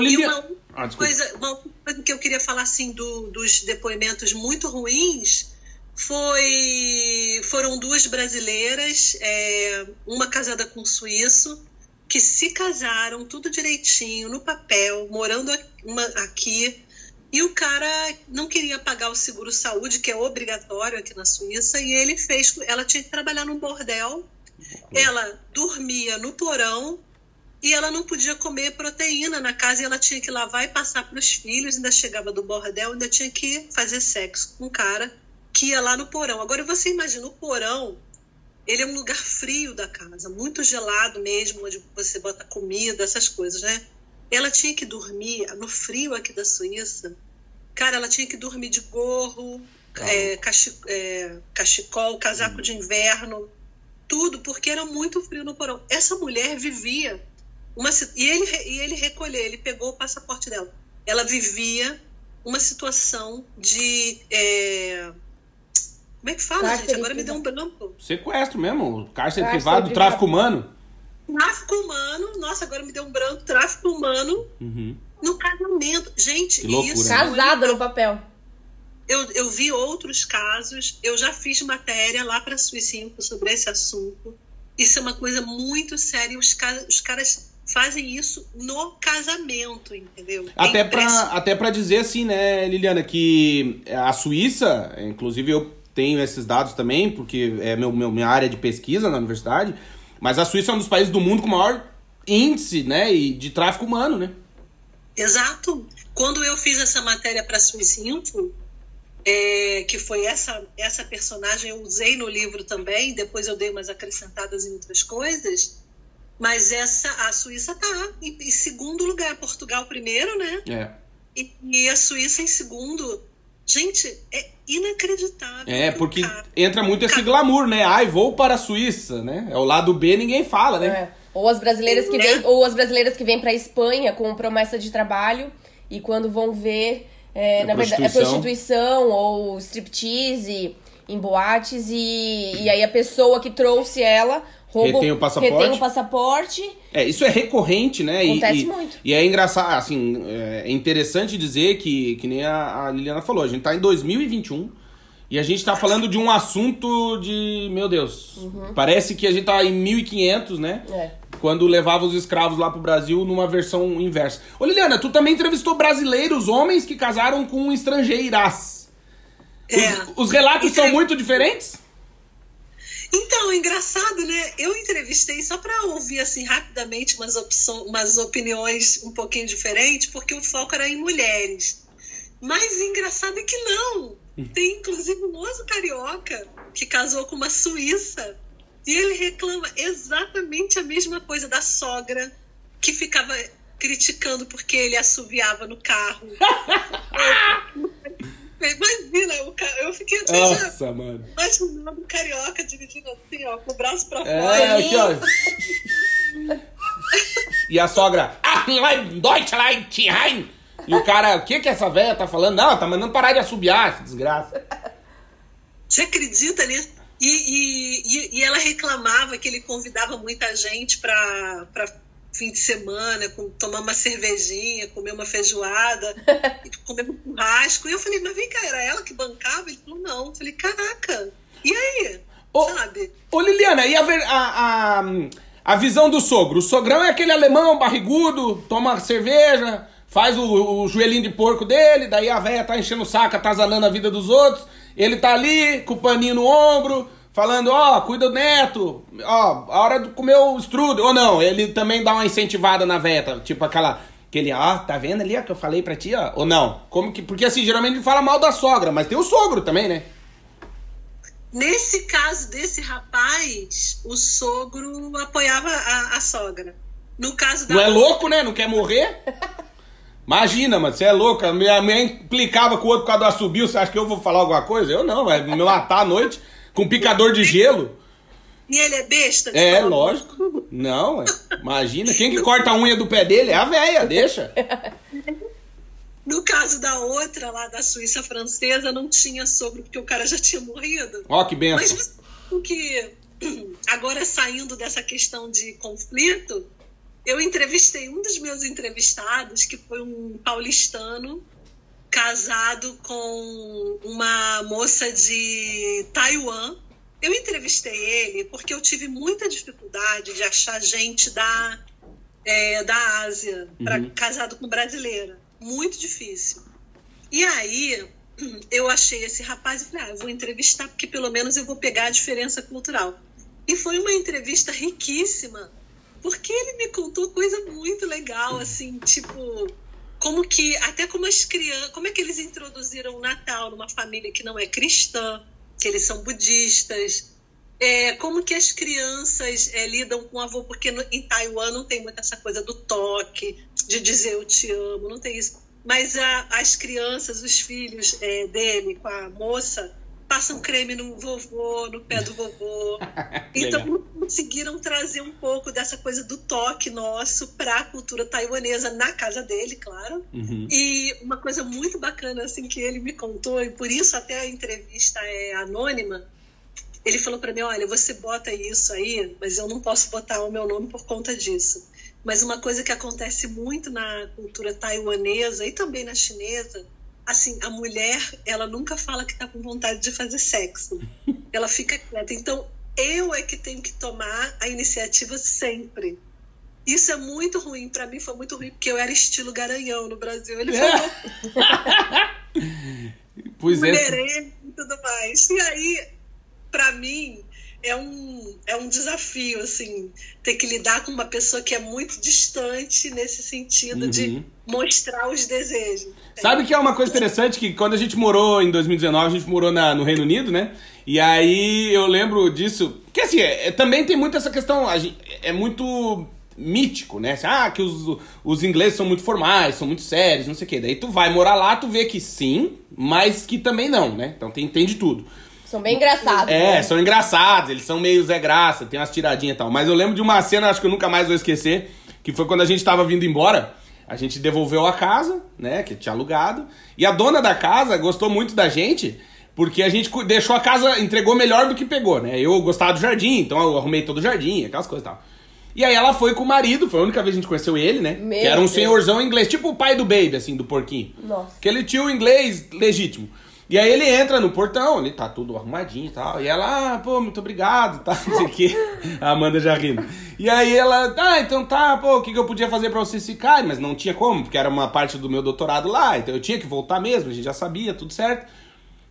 Liliana... uma Ah, coisa, uma coisa que eu queria falar assim do, dos depoimentos muito ruins foi foram duas brasileiras, é, uma casada com um suíço, que se casaram tudo direitinho no papel, morando aqui. E o cara não queria pagar o seguro saúde, que é obrigatório aqui na Suíça, e ele fez. Ela tinha que trabalhar num bordel. Ela dormia no porão e ela não podia comer proteína na casa e ela tinha que lavar e passar para os filhos. Ainda chegava do bordel, ainda tinha que fazer sexo com um cara que ia lá no porão. Agora você imagina o porão. Ele é um lugar frio da casa, muito gelado mesmo, onde você bota comida, essas coisas, né? Ela tinha que dormir no frio aqui da Suíça. Cara, ela tinha que dormir de gorro, é, é, cachecol, casaco de inverno, tudo, porque era muito frio no porão. Essa mulher vivia uma e ele e ele recolheu, ele pegou o passaporte dela. Ela vivia uma situação de é, como é que fala, Cárcere gente? Agora me deu um branco. Sequestro mesmo, cárcere, Cárcere privado, privado. tráfico humano. Tráfico humano, nossa, agora me deu um branco. Tráfico humano Uhum. no casamento. Gente, loucura, isso. né? Casada no papel. Eu, eu vi outros casos, eu já fiz matéria lá para a Info sobre esse assunto. Isso é uma coisa muito séria. Os, ca- os caras fazem isso no casamento, entendeu? É Até impressionante. pra, até pra dizer assim, né, Liliana, que a Suíça, inclusive eu tenho esses dados também, porque é meu, meu- minha área de pesquisa na universidade, mas a Suíça é um dos países do mundo com maior índice, né, e de tráfico humano, né? Exato. Quando eu fiz essa matéria para a Suíça Info, é, que foi essa, essa personagem, eu usei no livro também, depois eu dei umas acrescentadas em outras coisas, mas essa a Suíça tá em, em segundo lugar, Portugal primeiro, né? É. E, e a Suíça em segundo Gente, é inacreditável. É, porque cara. entra muito esse glamour, né? Ai, vou para a Suíça, né? É o lado B, ninguém fala, né? É. Ou as brasileiras que vêm, ou as brasileiras que vêm para Espanha com promessa de trabalho e quando vão ver, é, na verdade, é prostituição ou striptease em boates e, e aí a pessoa que trouxe ela rouba, retém o passaporte. Retém o passaporte. É, isso é recorrente, né? Acontece e, muito. E é engraçado, assim, é interessante dizer que, que nem a, a Liliana falou, a gente tá em 2021 e a gente tá falando de um assunto de, meu Deus, uhum. parece que a gente tá em 1500, né? É. Quando levava os escravos lá pro Brasil numa versão inversa. Ô Liliana, tu também entrevistou brasileiros, homens que casaram com estrangeiras. É. Os, os relatos são muito diferentes? Então, engraçado, né? Eu entrevistei só para ouvir assim rapidamente umas, opções, umas opiniões um pouquinho diferentes, porque o foco era em mulheres. Mas engraçado é que não. Tem inclusive um moço carioca que casou com uma suíça e ele reclama exatamente a mesma coisa da sogra que ficava criticando porque ele assoviava no carro. Imagina, eu fiquei até Nossa, já mano. imaginando o carioca dirigindo assim, ó, com o braço pra é, fora. É, aqui, ó. e a sogra, ah, e o cara, o que que essa velha tá falando? Não, tá mandando parar de assobiar, desgraça. Você acredita nisso? E, e, e, e, ela reclamava que ele convidava muita gente pra, pra fim de semana, com, tomar uma cervejinha, comer uma feijoada, comer um churrasco. E eu falei, mas vem cá, era ela que bancava? Ele falou, não. Eu falei, caraca, e aí? Ô, Sabe? Ô Liliana, e a, a, a, a visão do sogro? O sogrão é aquele alemão barrigudo, toma cerveja, faz o, o joelhinho de porco dele, daí a velha tá enchendo o saco, atazanando a vida dos outros. Ele tá ali, com o paninho no ombro, falando, ó, oh, cuida do neto, ó, oh, a hora de comer o strudel, ou não, ele também dá uma incentivada na veta, tipo aquela, aquele, ó, oh, tá vendo ali ó, que eu falei pra ti, ó, ou não, como que, porque assim, geralmente ele fala mal da sogra, mas tem o sogro também, né? Nesse caso desse rapaz, o sogro apoiava a, a sogra. No caso da Não é louco, né? Não quer morrer? Imagina, mano, você é louca. Minha mãe implicava com o outro por causa do assobio. Você acha que eu vou falar alguma coisa? Eu não, vai me matar à noite com picador de gelo. E ele é besta? É, lógico. Não, imagina. Quem que corta a unha do pé dele? É a véia, deixa. No caso da outra, lá da Suíça francesa, não tinha sogro, porque o cara já tinha morrido. Ó, oh, que benção. Mas o que agora saindo dessa questão de conflito, eu entrevistei um dos meus entrevistados, que foi um paulistano, casado com uma moça de Taiwan. Eu entrevistei ele porque eu tive muita dificuldade de achar gente da, é, da Ásia para uhum. casado com brasileira. Muito difícil. E aí eu achei esse rapaz e falei, ah, eu vou entrevistar porque pelo menos eu vou pegar a diferença cultural. E foi uma entrevista riquíssima, porque ele me contou coisa muito legal, assim, tipo, como que até como as crianças, como é que eles introduziram o Natal numa família que não é cristã, que eles são budistas, é, como que as crianças é, lidam com o avô, porque no, em Taiwan não tem muito essa coisa do toque, de dizer eu te amo, não tem isso. Mas a, as crianças, os filhos é, dele com a moça, passam creme no vovô, no pé do vovô. então conseguiram trazer um pouco dessa coisa do toque nosso para a cultura taiwanesa na casa dele, claro. Uhum. E uma coisa muito bacana assim que ele me contou e por isso até a entrevista é anônima. Ele falou para mim, olha, você bota isso aí, mas eu não posso botar o meu nome por conta disso. Mas uma coisa que acontece muito na cultura taiwanesa e também na chinesa assim, a mulher, ela nunca fala que tá com vontade de fazer sexo. Ela fica quieta. Então, eu é que tenho que tomar a iniciativa sempre. Isso é muito ruim. Para mim foi muito ruim, porque eu era estilo garanhão no Brasil. Ele falou. pois é. e tudo mais. E aí, para mim, é um, é um desafio, assim, ter que lidar com uma pessoa que é muito distante nesse sentido uhum. de mostrar os desejos. Sabe que é uma coisa interessante que quando a gente morou em 2019, a gente morou na, no Reino Unido, né? E aí eu lembro disso, que assim, é, é, também tem muito essa questão, gente, é muito mítico, né? Assim, ah, que os, os ingleses são muito formais, são muito sérios, não sei o quê. Daí tu vai morar lá, tu vê que sim, mas que também não, né? Então tem, tem de tudo. São bem engraçados. É, né? são engraçados, eles são meio Zé Graça, tem umas tiradinhas e tal. Mas eu lembro de uma cena, acho que eu nunca mais vou esquecer, que foi quando a gente tava vindo embora. A gente devolveu a casa, né, que tinha alugado. E a dona da casa gostou muito da gente, porque a gente deixou a casa, entregou melhor do que pegou, né? Eu gostava do jardim, então eu arrumei todo o jardim, aquelas coisas e tal. E aí ela foi com o marido, foi a única vez que a gente conheceu ele, né? Meu que era um Deus. senhorzão inglês, tipo o pai do Baby, assim, do porquinho. Nossa. Aquele tio inglês legítimo. E aí ele entra no portão, ele tá tudo arrumadinho e tal. E ela, ah, pô, muito obrigado, tá, não sei o quê. A Amanda já rindo. E aí ela, ah, então tá, pô, o que, que eu podia fazer pra vocês ficarem? Mas não tinha como, porque era uma parte do meu doutorado lá, então eu tinha que voltar mesmo, a gente já sabia, tudo certo.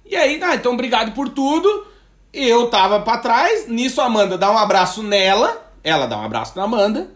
E aí, ah, então obrigado por tudo. Eu tava pra trás, nisso a Amanda dá um abraço nela, ela dá um abraço na Amanda,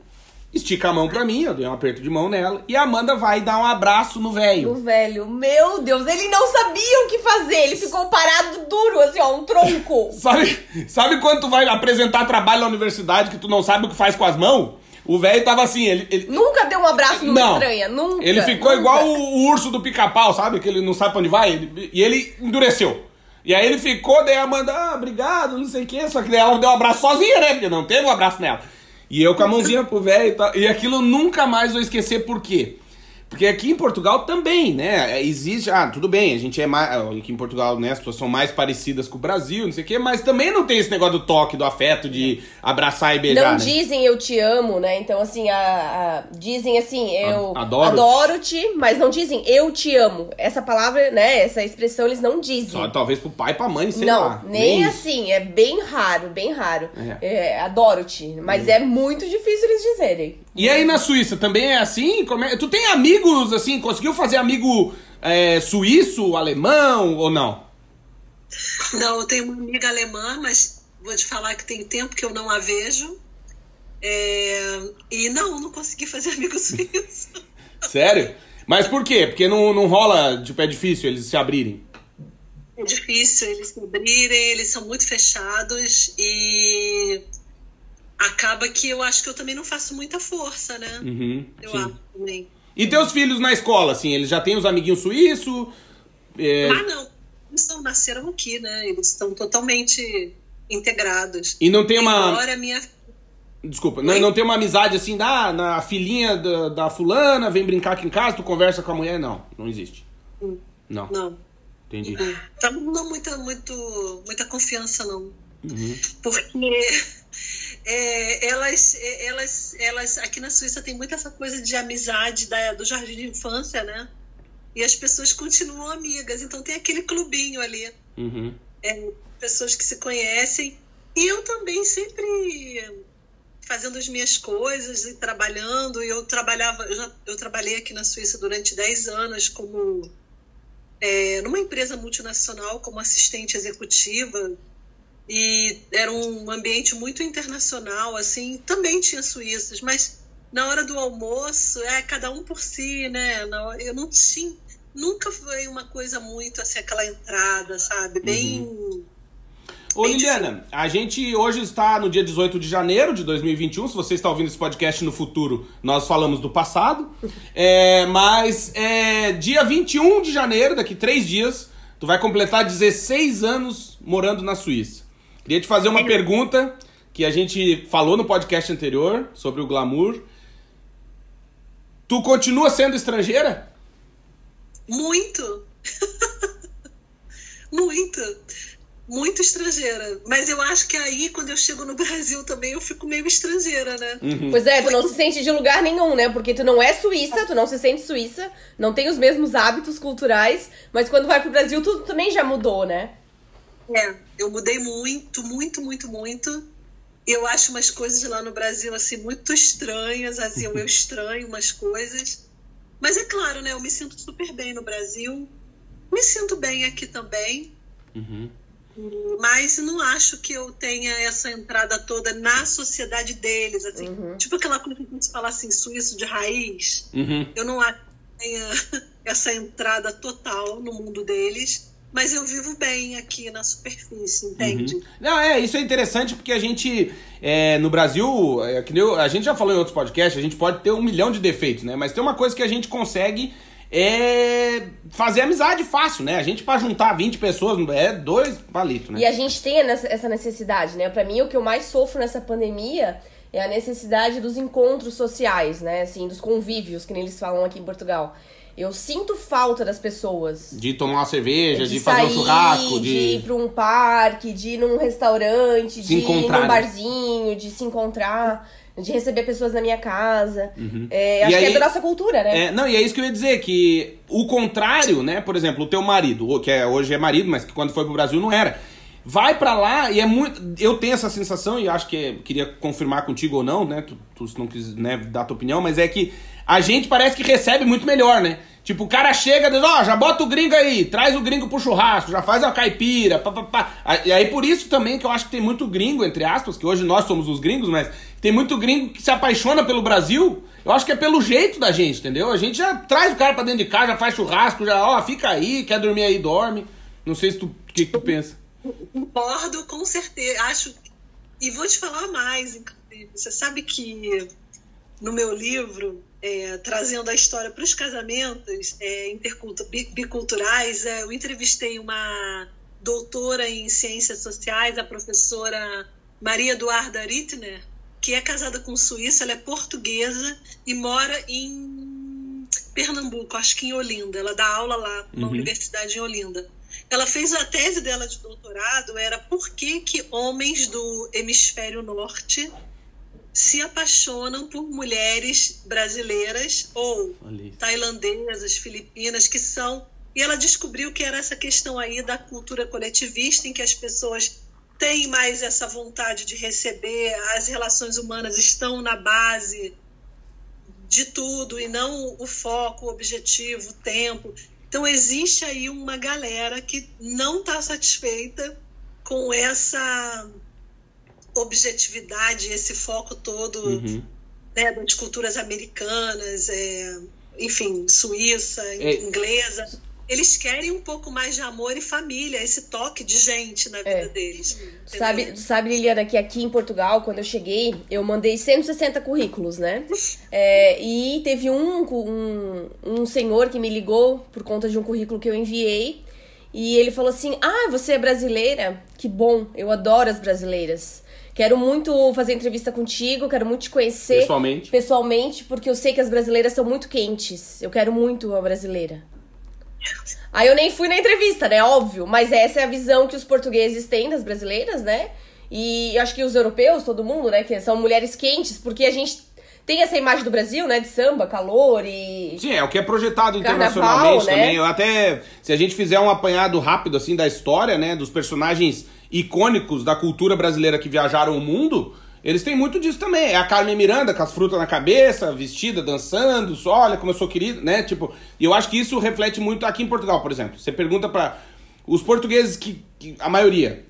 estica a mão pra mim, eu dei um aperto de mão nela, e a Amanda vai dar um abraço no velho. O velho, meu Deus, ele não sabia o que fazer. Ele ficou parado duro, assim, ó, um tronco. Sabe, sabe quando tu vai apresentar trabalho na universidade que tu não sabe o que faz com as mãos? O velho tava assim, ele, ele, Nunca deu um abraço numa Não. estranha, nunca. ele ficou nunca. igual o, o urso do pica-pau, sabe? Que ele não sabe pra onde vai. ele- e ele endureceu. E aí ele ficou, daí a Amanda, ah, obrigado, não sei o quê. Só que daí ela deu um abraço sozinha, né? Porque não teve um abraço nela. E eu com a mãozinha pro velho e tal. E aquilo eu nunca mais vou esquecer por quê? Porque aqui em Portugal também, né? Existe. Ah, tudo bem, a gente é mais. Aqui em Portugal, né? As pessoas são mais parecidas com o Brasil, não sei o quê, mas também não tem esse negócio do toque, do afeto, de abraçar e beijar. Não né? dizem eu te amo, né? Então, assim, a, a- dizem assim, eu adoro-te. adoro-te, mas não dizem eu te amo. Essa palavra, né? Essa expressão eles não dizem. Só talvez pro pai e pra mãe, sei não, lá. nem isso. assim, é bem raro, bem raro. É. É, adoro-te, mas é muito difícil eles dizerem. E aí na Suíça também é assim? Como é- Tu tem amigos assim? Conseguiu fazer amigo é, suíço, alemão ou não? Não, eu tenho uma amiga alemã, mas vou te falar que tem tempo que eu não a vejo. É, E não, não consegui fazer amigo suíço. Sério? Mas por quê? Porque não, não rola, tipo, é difícil eles se abrirem. É difícil eles se abrirem, eles são muito fechados e acaba que eu acho que eu também não faço muita força, né? Uhum, eu sim. acho também. E teus filhos na escola, assim, eles já têm os amiguinhos suíços? É, Ah, não. Eles não nasceram aqui, né? Eles estão totalmente integrados. e não tem uma. Embora a minha Desculpa, não, Oi? não tem uma amizade assim, da na filhinha da, da fulana, vem brincar aqui em casa, tu conversa com a mulher? Não, não existe. Não, não. entendi. Tá não muita, muito, muita confiança, não. Uhum. Porque é, elas, é, elas, elas, aqui na Suíça tem muito essa coisa de amizade da, do jardim de infância, né? E as pessoas continuam amigas, então tem aquele clubinho ali, Uhum. é, pessoas que se conhecem. E eu também sempre fazendo as minhas coisas e trabalhando. E eu trabalhava, eu, já, eu trabalhei aqui na Suíça durante 10 anos como é, numa empresa multinacional como assistente executiva e era um ambiente muito internacional, assim, também tinha suíços, mas na hora do almoço, é cada um por si, né? Eu não tinha, nunca foi uma coisa muito assim, aquela entrada, sabe? Bem. Ô Bem Liliana, a gente hoje está no dia 18 de janeiro de 2021. Se você está ouvindo esse podcast no futuro, nós falamos do passado. É, mas é, dia 21 de janeiro, daqui três dias, tu vai completar 16 anos morando na Suíça. Queria te fazer uma pergunta que a gente falou no podcast anterior sobre o glamour. Tu continua sendo estrangeira? Muito! muito! Muito estrangeira. Mas eu acho que aí, quando eu chego no Brasil também, eu fico meio estrangeira, né? Pois é, tu não se sente de lugar nenhum, né? Porque tu não é suíça, tu não se sente suíça, não tem os mesmos hábitos culturais, mas quando vai pro Brasil, tudo também já mudou, né? É, eu mudei muito, muito, muito, muito. Eu acho umas coisas lá no Brasil, assim, muito estranhas, assim, eu estranho umas coisas. Mas é claro, né, eu me sinto super bem no Brasil. Me sinto bem aqui também. Uhum. Mas não acho que eu tenha essa entrada toda na sociedade deles, assim. Tipo aquela coisa que a gente fala assim, suíço de raiz. Uhum. Eu não acho que tenha essa entrada total no mundo deles. Mas eu vivo bem aqui na superfície, entende? Uhum. Não, é, isso é interessante porque a gente, é, no Brasil, é, que eu, a gente já falou em outros podcasts, a gente pode ter um milhão de defeitos, né? Mas tem uma coisa que a gente consegue é fazer amizade fácil, né? A gente, para juntar 20 pessoas, é dois palitos, né? E a gente tem essa necessidade, né? Para mim, o que eu mais sofro nessa pandemia é a necessidade dos encontros sociais, né? Assim, dos convívios, que nem eles falam aqui em Portugal. Eu sinto falta das pessoas. De tomar uma cerveja, de, de fazer um churrasco, de... de ir pra um parque, de ir num restaurante, se de ir num né? barzinho, de se encontrar de receber pessoas na minha casa. Uhum. É, acho aí, que é da nossa cultura, né? É, não, e é isso que eu ia dizer, que o contrário, né? Por exemplo, o teu marido, que é, hoje é marido, mas que quando foi pro Brasil não era. Vai para lá e é muito. Eu tenho essa sensação, e acho que é, queria confirmar contigo ou não, né? Tu, tu se não quiser né, dar tua opinião, mas é que a gente parece que recebe muito melhor, né? Tipo, o cara chega diz, ó, oh, já bota o gringo aí, traz o gringo pro churrasco, já faz a caipira, pá, pá, pá. E aí por isso também que eu acho que tem muito gringo, entre aspas, que hoje nós somos os gringos, mas tem muito gringo que se apaixona pelo Brasil. Eu acho que é pelo jeito da gente, entendeu? A gente já traz o cara pra dentro de casa, já faz churrasco, já, ó, fica aí, quer dormir aí, dorme. Não sei se tu, o que, que tu pensa. Concordo, com certeza. Acho. E vou te falar mais, inclusive. Você sabe que no meu livro é, trazendo a história para os casamentos é, biculturais, é, eu entrevistei uma doutora em ciências sociais, a professora Maria Eduarda Rittner, que é casada com um suíço, ela é portuguesa e mora em Pernambuco, acho que em Olinda. Ela dá aula lá na uhum. universidade em Olinda. Ela fez a tese dela de doutorado era por que, que homens do hemisfério norte se apaixonam por mulheres brasileiras ou tailandesas, filipinas, que são. E ela descobriu que era essa questão aí da cultura coletivista, em que as pessoas têm mais essa vontade de receber, as relações humanas estão na base de tudo e não o foco, o objetivo, o tempo. Então, existe aí uma galera que não está satisfeita com essa objetividade, esse foco todo uhum. né, das culturas americanas, é, enfim, suíça, é. inglesa. Eles querem um pouco mais de amor e família, esse toque de gente na vida é. deles. Sabe, sabe, Liliana, que aqui em Portugal, quando eu cheguei, eu mandei 160 currículos, né? É, e teve um, um, um senhor que me ligou por conta de um currículo que eu enviei. E ele falou assim: Ah, você é brasileira? Que bom, eu adoro as brasileiras. Quero muito fazer entrevista contigo, quero muito te conhecer. Pessoalmente. Pessoalmente, porque eu sei que as brasileiras são muito quentes. Eu quero muito a brasileira. Aí eu nem fui na entrevista, né? Óbvio. Mas essa é a visão que os portugueses têm das brasileiras, né? E acho que os europeus, todo mundo, né? Que são mulheres quentes, porque a gente tem essa imagem do Brasil, né? De samba, calor e. Sim, é o que é projetado Carnaval, internacionalmente né? também. Eu até. Se a gente fizer um apanhado rápido, assim, da história, né? Dos personagens icônicos da cultura brasileira que viajaram o mundo, eles têm muito disso também. É a Carmen Miranda com as frutas na cabeça, vestida, dançando, só olha como eu sou querido, né? Tipo, e eu acho que isso reflete muito aqui em Portugal, por exemplo. Você pergunta para os portugueses que, que, a maioria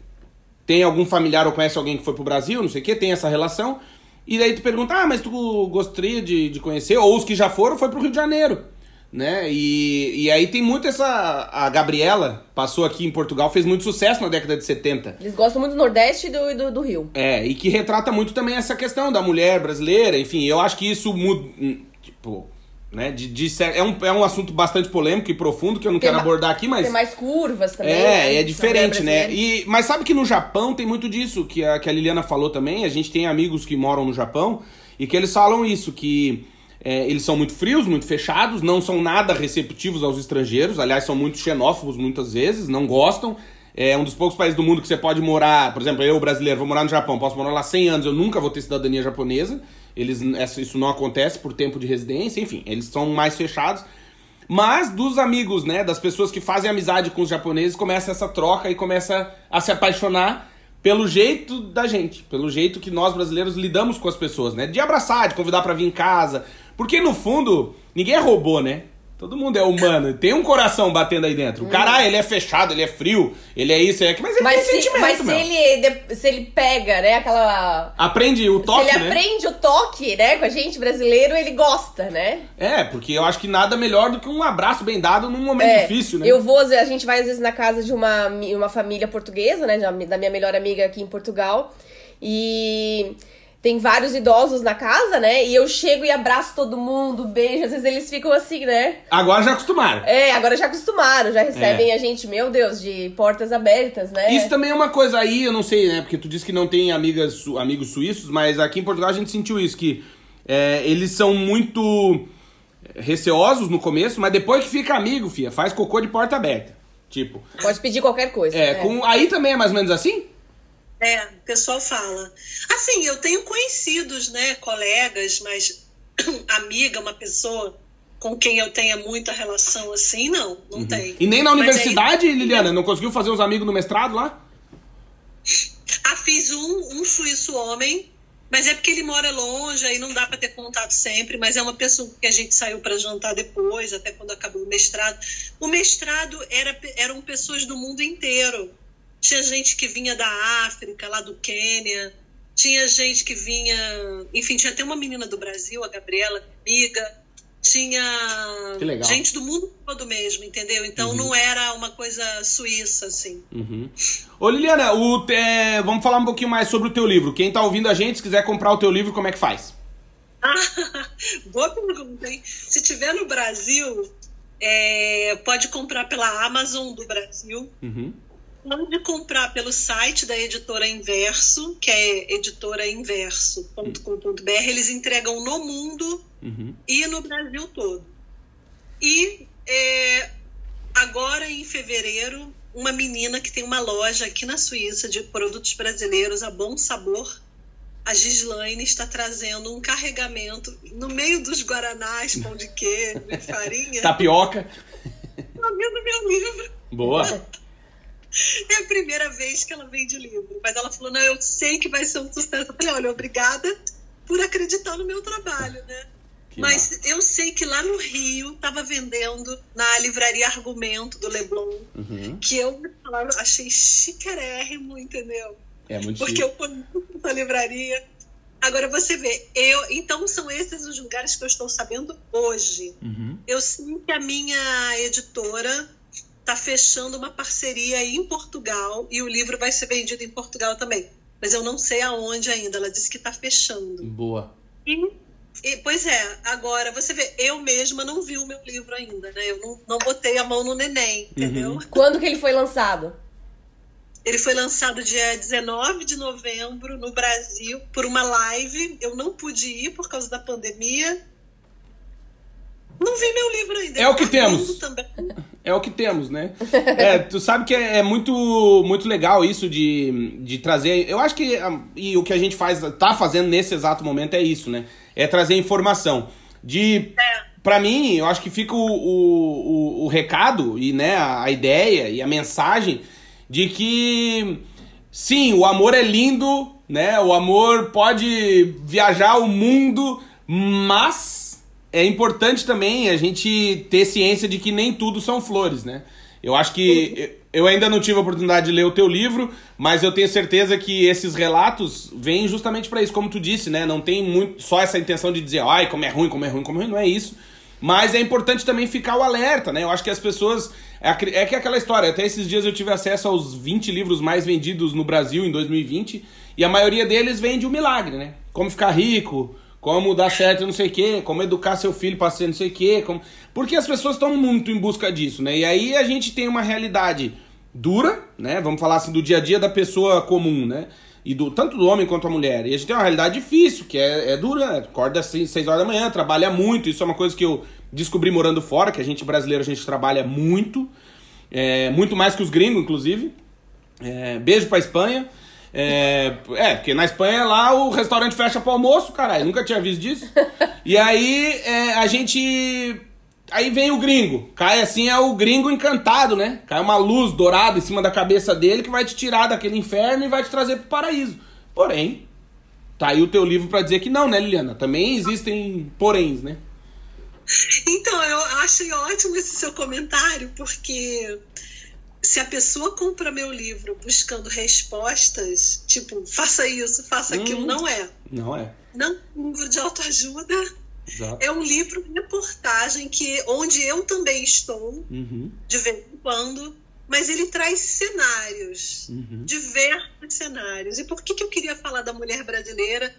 tem algum familiar ou conhece alguém que foi pro Brasil, não sei o que, tem essa relação. E daí tu pergunta, ah, mas tu gostaria de, de conhecer? Ou os que já foram foi pro Rio de Janeiro né? E, e aí tem muito essa. A Gabriela passou aqui em Portugal, fez muito sucesso na década de 70. Eles gostam muito do Nordeste e do, do, do Rio. É, e que retrata muito também essa questão da mulher brasileira, enfim, eu acho que isso muda. Tipo, né? De, de, é, um, é um assunto bastante polêmico e profundo que eu não tem quero abordar aqui, mas. Tem mais curvas também. É, né? é diferente, né? E, mas sabe que no Japão tem muito disso, que a, que a Liliana falou também. A gente tem amigos que moram no Japão e que eles falam isso, que é, eles são muito frios, muito fechados, não são nada receptivos aos estrangeiros, aliás, são muito xenófobos muitas vezes, não gostam. É um dos poucos países do mundo que você pode morar, por exemplo, eu, brasileiro, vou morar no Japão, posso morar lá 100 anos, eu nunca vou ter cidadania japonesa. Eles, isso não acontece por tempo de residência, enfim, eles são mais fechados. Mas dos amigos, né, das pessoas que fazem amizade com os japoneses, começa essa troca e começa a se apaixonar pelo jeito da gente, pelo jeito que nós brasileiros lidamos com as pessoas, né? De abraçar, de convidar para vir em casa, porque no fundo, ninguém é robô, né? Todo mundo é humano. Tem um coração batendo aí dentro. O cara, ah, ele é fechado, ele é frio, ele é isso, é aquilo. Mas ele Mas, tem se, sentimento, mas se, meu. ele, se ele pega, né, aquela. Aprende o toque, se ele né? aprende o toque, né, com a gente brasileiro, ele gosta, né? É, porque eu acho que nada melhor do que um abraço bem dado num momento É, difícil, né? Eu vou, a gente vai às vezes na casa de uma, uma família portuguesa, né? da minha melhor amiga aqui em Portugal. E tem vários idosos na casa, né? E eu chego e abraço todo mundo, beijo. Às vezes eles ficam assim, né? Agora já acostumaram. É, agora já acostumaram, já recebem a gente, meu Deus, de portas abertas, né? É. Isso também é uma coisa aí, eu não sei, né? Porque tu disse que não tem amigas, amigos suíços, mas aqui em Portugal a gente sentiu isso, que é, eles são muito receosos no começo, mas depois que fica amigo, fia, faz cocô de porta aberta. Tipo, Pode pedir qualquer coisa. é, né? com, aí também é mais ou menos assim? É, o pessoal fala. Assim, eu tenho conhecidos, né, colegas, mas amiga, uma pessoa com quem eu tenha muita relação assim, não, não tem. Uhum. E nem na universidade, aí- Liliana, não conseguiu fazer uns amigos no mestrado lá? Ah, fiz um, um suíço homem, mas é porque ele mora longe, aí não dá para ter contato sempre, mas é uma pessoa que a gente saiu para jantar depois, até quando acabou o mestrado. O mestrado era, eram pessoas do mundo inteiro. Tinha gente que vinha da África, lá do Quênia, tinha gente que vinha. Enfim, tinha até uma menina do Brasil, a Gabriela, amiga. Tinha Que legal. gente do mundo todo mesmo, entendeu? Então não era uma coisa suíça, assim. Uhum. Ô Liliana, o, é, vamos falar um pouquinho mais sobre o teu livro. Quem tá ouvindo a gente, se quiser comprar o teu livro, como é que faz? Ah, boa pergunta, hein? Se tiver no Brasil, é, pode comprar pela Amazon do Brasil. Uhum. Pode comprar pelo site da editora Inverso, que é editorainverso.com.br. Eles entregam no mundo Uhum. e no Brasil todo. E é, agora, em fevereiro, uma menina que tem uma loja aqui na Suíça de produtos brasileiros, a Bom Sabor, a Gislaine, está trazendo um carregamento no meio dos guaranás, pão de queijo farinha, Tapioca. tá vendo meu livro. Boa. É a primeira vez que ela vende livro. Mas ela falou: não, eu sei que vai ser um sucesso. Eu falei: olha, obrigada por acreditar no meu trabalho, né? Que Mas eu sei que lá no Rio estava vendendo na livraria Argumento do Leblon, Uhum. que eu achei chiquérrimo, entendeu? É muito Porque chique. eu conheço essa livraria. Agora você vê, eu, então são esses os lugares que eu estou sabendo hoje. Uhum. Eu sei que a minha editora está fechando uma parceria aí em Portugal e o livro vai ser vendido em Portugal também. Mas eu não sei aonde ainda. Ela disse que está fechando. Boa. E, e- pois é, agora você vê, eu mesma não vi o meu livro ainda, né? Eu não, não botei a mão no neném, entendeu? Quando que ele foi lançado? Ele foi lançado dia 19 de novembro no Brasil por uma live. Eu não pude ir por causa da pandemia. Não vi meu livro ainda. É o que tá temos. É o que temos, né? É, tu sabe que é, é muito, muito legal isso de, de trazer. Eu acho que ah, e o que a gente faz, tá fazendo nesse exato momento é isso, né? É trazer informação. De. Pra mim, eu acho que fica o, o, o, o recado e né, a, a ideia e a mensagem de que sim, o amor é lindo, né? O amor pode viajar o mundo, mas é importante também a gente ter ciência de que nem tudo são flores, né? Eu acho que eu ainda não tive a oportunidade de ler o teu livro, mas eu tenho certeza que esses relatos vêm justamente para isso, como tu disse, né? Não tem muito só essa intenção de dizer, ai, como é ruim, como é ruim, como é ruim, não é isso. Mas é importante também ficar o alerta, né? Eu acho que as pessoas. É é que é aquela história, até esses dias eu tive acesso aos 20 livros mais vendidos no Brasil em 2020, e a maioria deles vem de um milagre, né? Como ficar rico, como dar certo não sei o quê, como educar seu filho para ser não sei o quê. Como... Porque as pessoas estão muito em busca disso, né? E aí a gente tem uma realidade dura, né? Vamos falar assim, do dia a dia da pessoa comum, né? E do, tanto do homem quanto da mulher. E a gente tem uma realidade difícil, que é, é dura? Acorda às 6 horas da manhã, trabalha muito. Isso é uma coisa que eu descobri morando fora, que a gente brasileiro, a gente trabalha muito. É, muito mais que os gringos, inclusive. É, beijo pra Espanha. É, é, porque na Espanha lá o restaurante fecha pro almoço, caralho. Nunca tinha visto disso. E aí é, a gente. Aí vem o gringo. Cai assim, é o gringo encantado, né? Cai uma luz dourada em cima da cabeça dele que vai te tirar daquele inferno e vai te trazer pro paraíso. Porém, tá aí o teu livro pra dizer que não, né, Liliana? Também existem poréns, né? Então, eu achei ótimo esse seu comentário, porque se a pessoa compra meu livro buscando respostas, tipo, faça isso, faça aquilo, Hum. não é. Não é. Não é um livro de autoajuda, Exato. é um livro de reportagem que, onde eu também estou, Uhum, de vez em quando, mas ele traz cenários, uhum. diversos cenários. E por que, que eu queria falar da mulher brasileira?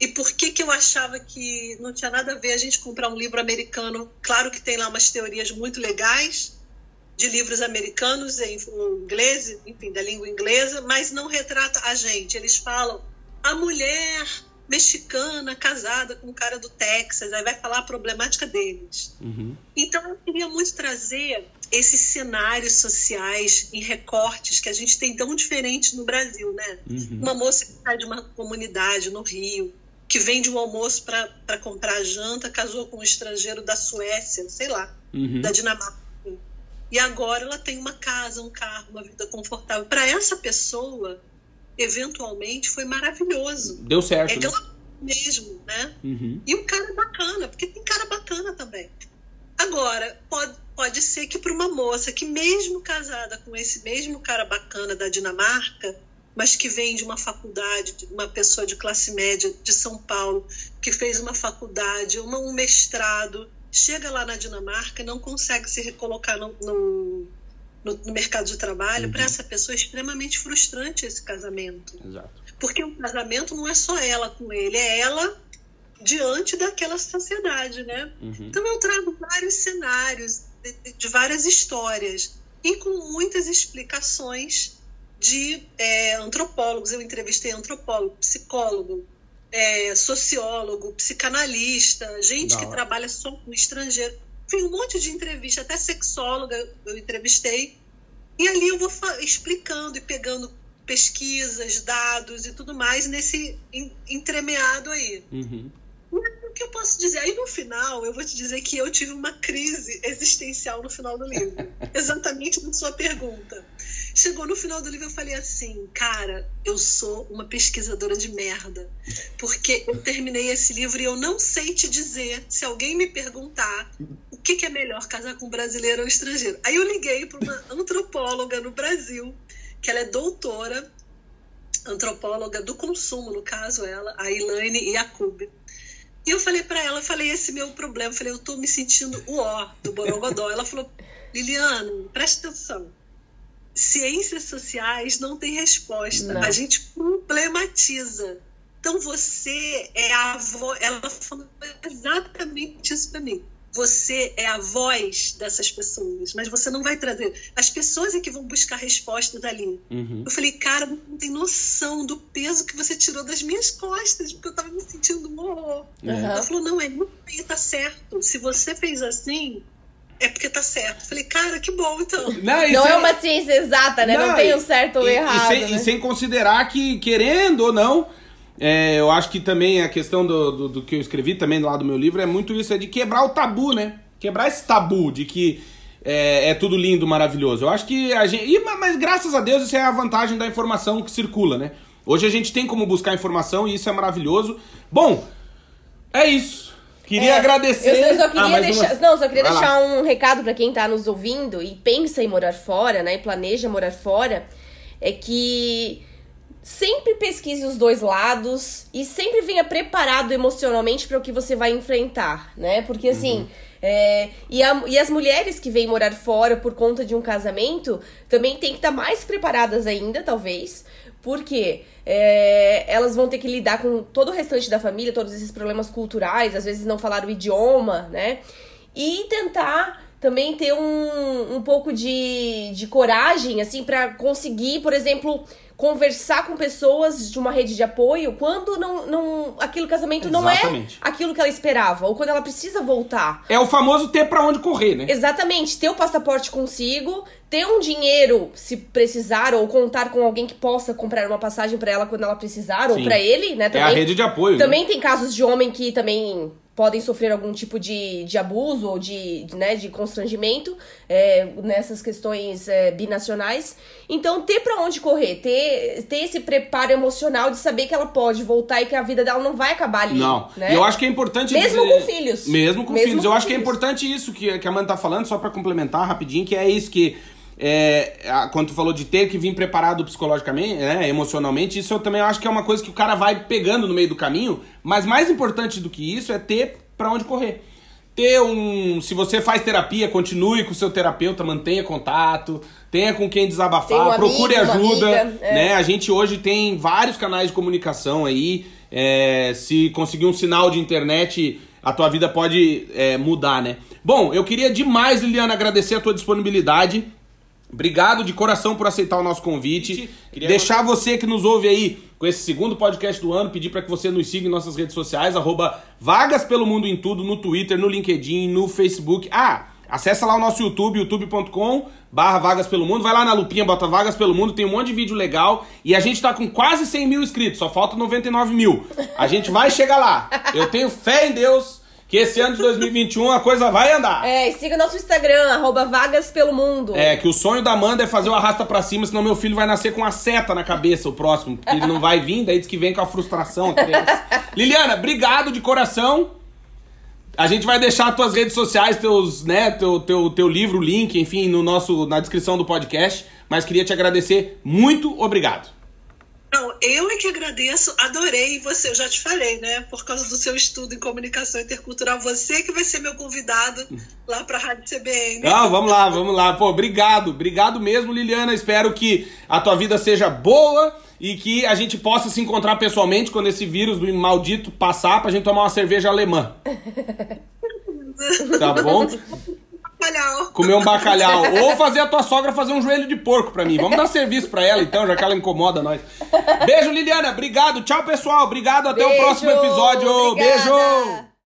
E por que, que eu achava que não tinha nada a ver a gente comprar um livro americano? Claro que tem lá umas teorias muito legais de livros americanos em inglês, enfim, da língua inglesa, mas não retrata a gente. Eles falam a mulher mexicana casada com o cara do Texas, aí vai falar a problemática deles. Uhum. Então eu queria muito trazer esses cenários sociais em recortes que a gente tem tão diferentes no Brasil, né? Uhum. Uma moça que sai de uma comunidade no Rio, que vende um almoço para comprar janta, casou com um estrangeiro da Suécia, sei lá, Uhum. da Dinamarca. E agora ela tem uma casa, um carro, uma vida confortável. Para essa pessoa, eventualmente, foi maravilhoso. Deu certo, É né? glamour mesmo, né? Uhum. E um cara bacana, porque tem cara bacana também. Agora, pode, pode ser que para uma moça que, mesmo casada com esse mesmo cara bacana da Dinamarca, mas que vem de uma faculdade, de uma pessoa de classe média de São Paulo, que fez uma faculdade, uma, um mestrado, chega lá na Dinamarca e não consegue se recolocar no, no, no- no mercado de trabalho, Uhum. para essa pessoa é extremamente frustrante esse casamento. Exato. Porque o casamento não é só ela com ele, é ela diante daquela sociedade, né? Uhum. Então eu trago vários cenários de, de- de várias histórias e com muitas explicações de é, antropólogos. Eu entrevistei antropólogo, psicólogo, é, sociólogo, psicanalista, gente que trabalha só com estrangeiro. Enfim, um monte de entrevista, até sexóloga eu entrevistei. E ali eu vou explicando e pegando pesquisas, dados e tudo mais nesse en- entremeado aí. Uhum. O que eu posso dizer? Aí no final, eu vou te dizer que eu tive uma crise existencial no final do livro. Exatamente na sua pergunta. Chegou no final do livro, eu falei assim, cara, eu sou uma pesquisadora de merda. Porque eu terminei esse livro e eu não sei te dizer, se alguém me perguntar, o que, que é melhor, casar com brasileiro ou estrangeiro. Aí eu liguei para uma antropóloga no Brasil, que ela é doutora, antropóloga do consumo, no caso ela, a Elaine Yakub. E eu falei para ela, falei esse meu problema, falei, eu tô me sentindo o ó do Borogodó. Ela falou, Liliana, presta atenção. Ciências sociais não tem resposta. Não. A gente problematiza. Então você é a voz. Ela falou exatamente isso para mim. Você é a voz dessas pessoas, mas você não vai trazer. As pessoas é que vão buscar respostas ali. Uhum. Eu falei, cara, não tem noção do peso que você tirou das minhas costas, porque eu tava me sentindo um horror. Aham. Ela falou, não, é isso aí, tá certo. Se você fez assim, é porque tá certo. Eu falei, cara, que bom, então. Não, Não isso é uma ciência exata, né? Não, Não, tem um certo ou e, errado. E sem, né? e sem considerar que, querendo ou não, é, eu acho que também a questão do, do, do que eu escrevi também lá do meu livro é muito isso, é de quebrar o tabu, né? Quebrar esse tabu de que é, é tudo lindo, maravilhoso. Eu acho que a gente. e, mas, mas graças a Deus isso é a vantagem da informação que circula, né? Hoje a gente tem como buscar informação e isso é maravilhoso. Bom, é isso. Queria É, agradecer. Eu, só Ah, queria mais deixar. uma. Não, só queria Vai lá. deixar um recado pra quem tá nos ouvindo e pensa em morar fora, né? E planeja morar fora. É que sempre pesquise os dois lados e sempre venha preparado emocionalmente para o que você vai enfrentar, né? Porque assim. Uhum. é, e, a- e as mulheres que vêm morar fora por conta de um casamento também tem que estar mais preparadas ainda, talvez. Porque é, elas vão ter que lidar com todo o restante da família, todos esses problemas culturais, às vezes não falar o idioma, né? E tentar também ter um, um pouco de, de coragem, assim, pra conseguir, por exemplo, conversar com pessoas de uma rede de apoio quando não, não aquilo casamento não é Exatamente. aquilo que ela esperava, ou quando ela precisa voltar. É o famoso ter pra onde correr, né? Exatamente, ter o passaporte consigo, ter um dinheiro se precisar, ou contar com alguém que possa comprar uma passagem pra ela quando ela precisar, ou Sim. pra ele, né? É Também, a rede de apoio. né? também tem casos de homem que também podem sofrer algum tipo de, de abuso ou de, de, né, de constrangimento é, nessas questões é, binacionais. Então, ter para onde correr, ter, ter esse preparo emocional de saber que ela pode voltar e que a vida dela não vai acabar ali. Não. Né? Eu acho que é importante. Mesmo dizer- com filhos. Mesmo com Mesmo filhos. com Eu acho que é importante isso que, que a Amanda tá falando, só pra complementar rapidinho, que é isso que. É, quando tu falou de ter que vir preparado psicologicamente, né, emocionalmente, isso eu também acho que é uma coisa que o cara vai pegando no meio do caminho, mas mais importante do que isso é ter pra onde correr. Ter um. Se você faz terapia, continue com o seu terapeuta, mantenha contato, tenha com quem desabafar, amigo, procure uma ajuda. amiga, é. né? A gente hoje tem vários canais de comunicação aí. é, se conseguir um sinal de internet, a tua vida pode é, mudar, né? Bom, eu queria demais, Liliana, agradecer a tua disponibilidade. Obrigado de coração por aceitar o nosso convite. Queria- Deixar você que nos ouve aí com esse segundo podcast do ano, pedir para que você nos siga em nossas redes sociais, arroba Vagas pelo Mundo em Tudo, no Twitter, no LinkedIn, no Facebook. Ah, acessa lá o nosso YouTube, youtube.com barra Vagas pelo Mundo. Vai lá na lupinha, bota Vagas pelo Mundo, tem um monte de vídeo legal. E a gente tá com quase 100 mil inscritos, só falta 99 mil. A gente vai chegar lá. Eu tenho fé em Deus que esse ano de 2021 a coisa vai andar. É, e siga nosso Instagram, arroba Vagas pelo Mundo. É, que o sonho da Amanda é fazer o arrasta pra cima, senão meu filho vai nascer com uma seta na cabeça, o próximo. Porque ele não vai vir, daí diz que vem com a frustração. a. Liliana, obrigado de coração. A gente vai deixar tuas redes sociais, teus, né, teu, teu, teu livro, link, enfim, no nosso, na descrição do podcast. Mas queria te agradecer. Muito obrigado. Não, eu é que agradeço, adorei você, eu já te falei, né? Por causa do seu estudo em comunicação intercultural, você que vai ser meu convidado lá para a Rádio CBN. Não, vamos lá, vamos lá. Pô, obrigado. Obrigado mesmo, Liliana. Espero que a tua vida seja boa e que a gente possa se encontrar pessoalmente quando esse vírus do maldito passar pra gente tomar uma cerveja alemã. Tá bom? Bacalhau. Comer um bacalhau. Ou fazer a tua sogra fazer um joelho de porco pra mim. Vamos dar serviço pra ela então, já que ela incomoda nós. Beijo, Liliana. Obrigado. Tchau, pessoal. Obrigado. Até o Beijo, próximo episódio. obrigada. Beijo.